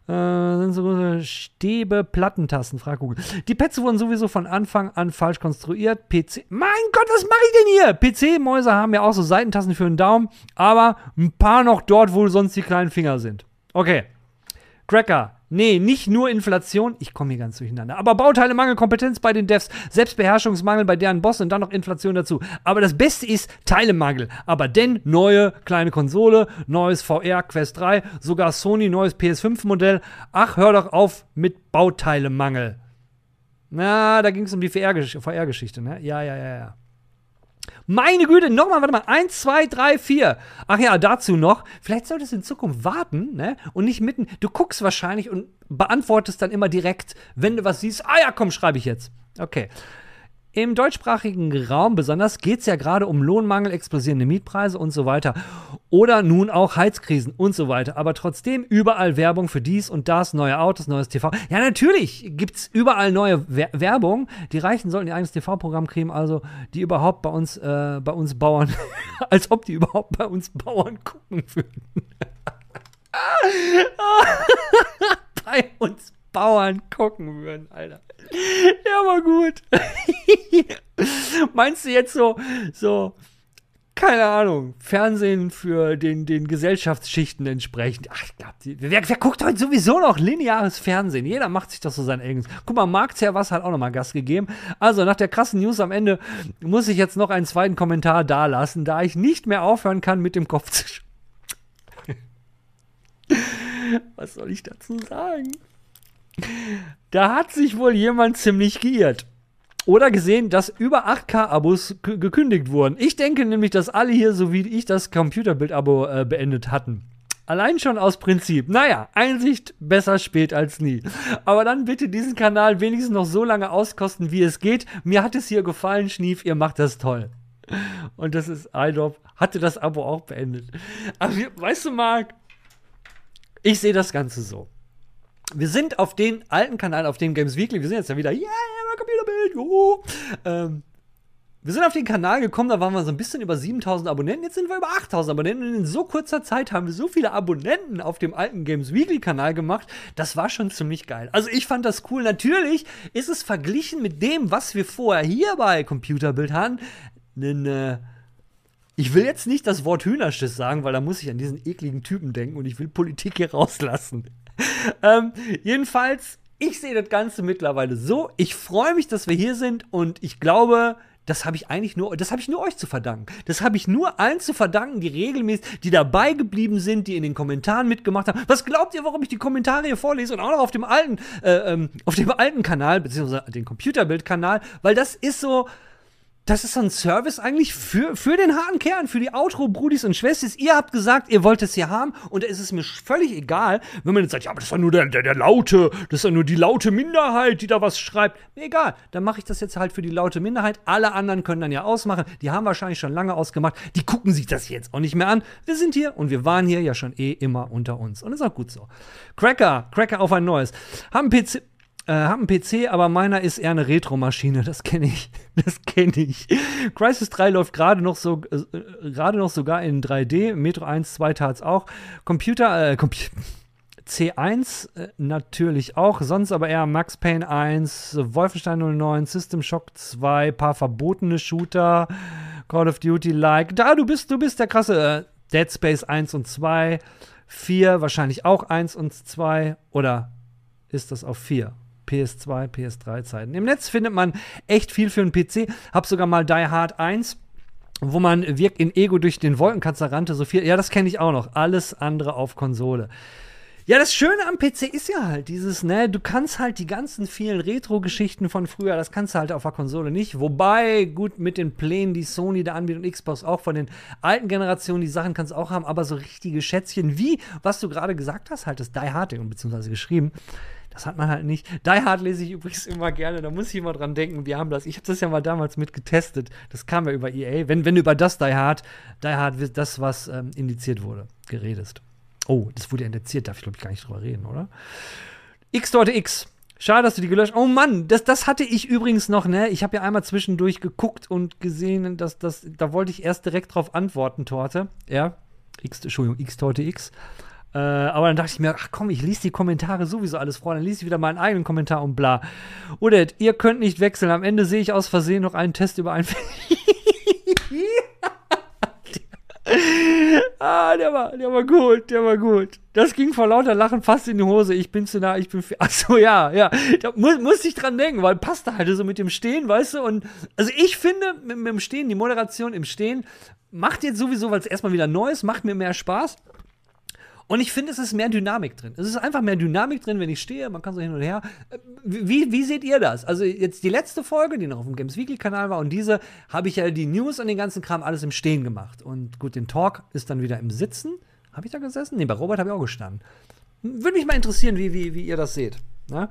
Äh, sind so Stäbe, Plattentasten, frag Google. Die Pads wurden sowieso von Anfang an falsch konstruiert. PC. Mein Gott, was mache ich denn hier? PC-Mäuse haben ja auch so Seitentasten für den Daumen, aber ein paar noch dort, wo sonst die kleinen Finger sind. Okay. Cracker, Nee, nicht nur Inflation, ich komme hier ganz durcheinander. Aber Bauteilemangel, Kompetenz bei den Devs, Selbstbeherrschungsmangel bei deren Boss und dann noch Inflation dazu. Aber das Beste ist Teilemangel. Aber denn neue kleine Konsole, neues VR Quest 3, sogar Sony neues PS5-Modell. Ach, hör doch auf mit Bauteilemangel. Na, da ging es um die VR-Geschichte, ne? Ja, ja, ja, ja. Meine Güte, nochmal, warte mal. Eins, zwei, drei, vier. Ach ja, dazu noch. Vielleicht solltest du in Zukunft warten, ne? Und nicht mitten. Du guckst wahrscheinlich und beantwortest dann immer direkt, wenn du was siehst. Ah ja, komm, schreibe ich jetzt. Okay. Im deutschsprachigen Raum besonders geht es ja gerade um Lohnmangel, explosierende Mietpreise und so weiter. Oder nun auch Heizkrisen und so weiter. Aber trotzdem überall Werbung für dies und das, neue Autos, neues TV. Ja, natürlich gibt es überall neue Wer Werbung. Die Reichen sollten ihr eigenes TV-Programm kriegen, also die überhaupt bei uns, äh, bei uns Bauern, als ob die überhaupt bei uns Bauern gucken würden. bei uns Bauern gucken würden, Alter. Ja, war gut. Meinst du jetzt so, so, keine Ahnung, Fernsehen für den, den Gesellschaftsschichten entsprechend? Ach, ich glaube, wer, wer guckt heute sowieso noch lineares Fernsehen? Jeder macht sich doch so sein eigenes. Guck mal, Marc was hat auch nochmal Gas gegeben. Also, nach der krassen News am Ende muss ich jetzt noch einen zweiten Kommentar dalassen, da ich nicht mehr aufhören kann, mit dem Kopf zu. Was soll ich dazu sagen? Da hat sich wohl jemand ziemlich geirrt. Oder gesehen, dass über 8K-Abos gekündigt wurden. Ich denke nämlich, dass alle hier, so wie ich, das Computerbild-Abo äh, beendet hatten. Allein schon aus Prinzip. Naja, Einsicht besser spät als nie. Aber dann bitte diesen Kanal wenigstens noch so lange auskosten, wie es geht. Mir hat es hier gefallen, Schnief, ihr macht das toll. Und das ist iDrop, hatte das Abo auch beendet. Aber weißt du, Marc, ich sehe das Ganze so wir sind auf den alten Kanal, auf dem Games Weekly, wir sind jetzt ja wieder, yeah, Computerbild, juhu. Ähm, wir sind auf den Kanal gekommen, da waren wir so ein bisschen über 7000 Abonnenten, jetzt sind wir über 8000 Abonnenten und in so kurzer Zeit haben wir so viele Abonnenten auf dem alten Games Weekly Kanal gemacht, das war schon ziemlich geil. Also ich fand das cool. Natürlich ist es verglichen mit dem, was wir vorher hier bei Computerbild hatten, eine ich will jetzt nicht das Wort Hühnerschiss sagen, weil da muss ich an diesen ekligen Typen denken und ich will Politik hier rauslassen. ähm, jedenfalls, ich sehe das Ganze mittlerweile so. Ich freue mich, dass wir hier sind und ich glaube, das habe ich eigentlich nur, das habe ich nur euch zu verdanken. Das habe ich nur allen zu verdanken, die regelmäßig, die dabei geblieben sind, die in den Kommentaren mitgemacht haben. Was glaubt ihr, warum ich die Kommentare hier vorlese und auch noch auf dem alten, äh, ähm, auf dem alten Kanal, beziehungsweise den Computerbild-Kanal, weil das ist so, das ist so ein Service eigentlich für, für den harten Kern, für die Outro-Brudis und Schwesters. Ihr habt gesagt, ihr wollt es hier haben und da ist es mir völlig egal, wenn man jetzt sagt, ja, aber das doch nur der, der, der Laute, das ist doch nur die laute Minderheit, die da was schreibt. Mir egal, dann mache ich das jetzt halt für die laute Minderheit. Alle anderen können dann ja ausmachen. Die haben wahrscheinlich schon lange ausgemacht. Die gucken sich das jetzt auch nicht mehr an. Wir sind hier und wir waren hier ja schon eh immer unter uns. Und ist auch gut so. Cracker, Cracker auf ein neues. Haben PC, äh, hab einen PC, aber meiner ist eher eine Retro-Maschine. Das kenne ich. Das kenne ich. Crisis 3 läuft gerade noch so, äh, gerade noch sogar in 3D. Metro 1, 2 tat's auch. Computer, äh, Computer. C1 äh, natürlich auch, sonst aber eher Max Payne 1, Wolfenstein 09, System Shock 2, paar verbotene Shooter, Call of Duty like. Da, du bist, du bist der krasse äh, Dead Space 1 und 2, 4, wahrscheinlich auch 1 und 2 oder ist das auf 4? PS2, PS3-Zeiten. Im Netz findet man echt viel für einen PC. Hab sogar mal Die Hard 1 wo man wirkt in Ego durch den Wolkenkanzler rannte, so viel. Ja, das kenne ich auch noch. Alles andere auf Konsole. Ja, das Schöne am PC ist ja halt dieses, ne, du kannst halt die ganzen vielen Retro-Geschichten von früher, das kannst du halt auf der Konsole nicht. Wobei, gut, mit den Plänen, die Sony da anbietet und Xbox auch von den alten Generationen, die Sachen kannst du auch haben, aber so richtige Schätzchen wie, was du gerade gesagt hast, halt das Die Hard, beziehungsweise geschrieben, das hat man halt nicht. Die Hard lese ich übrigens immer gerne. Da muss ich immer dran denken. Wir haben das. Ich habe das ja mal damals mit getestet. Das kam ja über EA. Wenn, wenn du über das Die Hard, Die Hard, das, was ähm, indiziert wurde, geredest. Oh, das wurde indiziert. Darf ich, glaube ich, gar nicht drüber reden, oder? X Torte X. Schade, dass du die gelöscht hast. Oh Mann, das, das hatte ich übrigens noch, ne? Ich habe ja einmal zwischendurch geguckt und gesehen, dass das, da wollte ich erst direkt drauf antworten, Torte. Ja. X, Entschuldigung, X-Torte X. Äh, aber dann dachte ich mir, ach komm, ich lese die Kommentare sowieso alles vor, dann lese ich wieder meinen eigenen Kommentar und bla. Oder ihr könnt nicht wechseln. Am Ende sehe ich aus Versehen noch einen Test über einen. ah, der war, der war gut, der war gut. Das ging vor lauter Lachen fast in die Hose. Ich bin zu nah, ich bin. Ach so, ja, ja. Da mu muss ich dran denken, weil passt da halt so mit dem Stehen, weißt du? Und also ich finde, mit, mit dem Stehen, die Moderation im Stehen macht jetzt sowieso, weil es erstmal wieder neu ist, macht mir mehr Spaß. Und ich finde, es ist mehr Dynamik drin. Es ist einfach mehr Dynamik drin, wenn ich stehe. Man kann so hin und her. Wie, wie seht ihr das? Also, jetzt die letzte Folge, die noch auf dem Games Weekly Kanal war, und diese habe ich ja die News und den ganzen Kram alles im Stehen gemacht. Und gut, den Talk ist dann wieder im Sitzen. Habe ich da gesessen? Nee, bei Robert habe ich auch gestanden. Würde mich mal interessieren, wie, wie, wie ihr das seht. Na?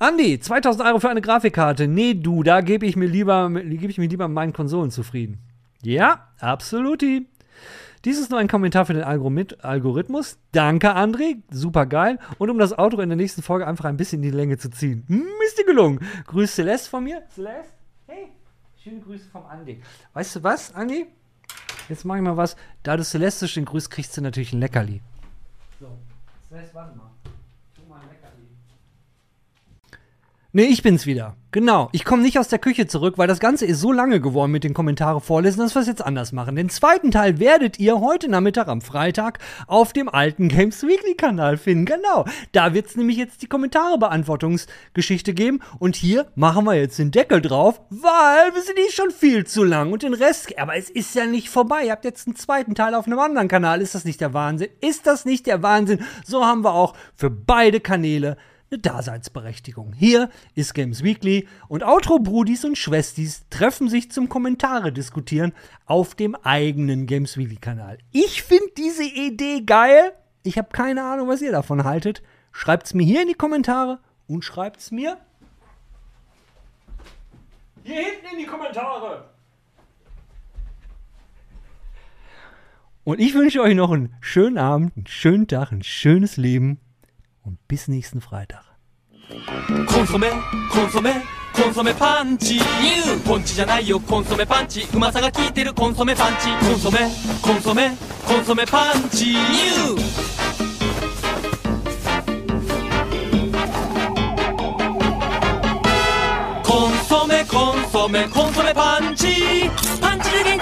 Andi, 2000 Euro für eine Grafikkarte. Nee, du, da gebe ich mir lieber, gebe ich mir lieber meinen Konsolen zufrieden. Ja, absoluti. Dies ist nur ein Kommentar für den Algorith Algorithmus. Danke, André. Super geil. Und um das Outro in der nächsten Folge einfach ein bisschen in die Länge zu ziehen. Hm, ist dir gelungen. Grüß Celeste von mir. Celeste? Hey, schöne Grüße vom Andi. Weißt du was, Andi? Jetzt mache ich mal was. Da du Celeste den grüßt, kriegst du natürlich ein Leckerli. So, Celeste, warte mal. Tu mal ein Leckerli. Nee, ich bin's wieder. Genau. Ich komme nicht aus der Küche zurück, weil das Ganze ist so lange geworden mit den Kommentare vorlesen, dass wir es jetzt anders machen. Den zweiten Teil werdet ihr heute Nachmittag am Freitag auf dem alten Games Weekly Kanal finden. Genau. Da wird es nämlich jetzt die Kommentare-Beantwortungsgeschichte geben. Und hier machen wir jetzt den Deckel drauf, weil wir sind eh schon viel zu lang. Und den Rest, aber es ist ja nicht vorbei. Ihr habt jetzt einen zweiten Teil auf einem anderen Kanal. Ist das nicht der Wahnsinn? Ist das nicht der Wahnsinn? So haben wir auch für beide Kanäle eine Daseinsberechtigung. Hier ist Games Weekly und Outro-Brudis und Schwestis treffen sich zum Kommentare diskutieren auf dem eigenen Games Weekly-Kanal. Ich finde diese Idee geil. Ich habe keine Ahnung, was ihr davon haltet. Schreibt's mir hier in die Kommentare und schreibt's mir hier hinten in die Kommentare. Und ich wünsche euch noch einen schönen Abend, einen schönen Tag, ein schönes Leben und bis nächsten Freitag. コンソメコンソメコンソメパンチニューポンチじゃないよコンソメパンチうまさが効いてるコンソメパンチコンソメコンソメコンソメパンチニューコンソメコンソメコンソメパンチパンチで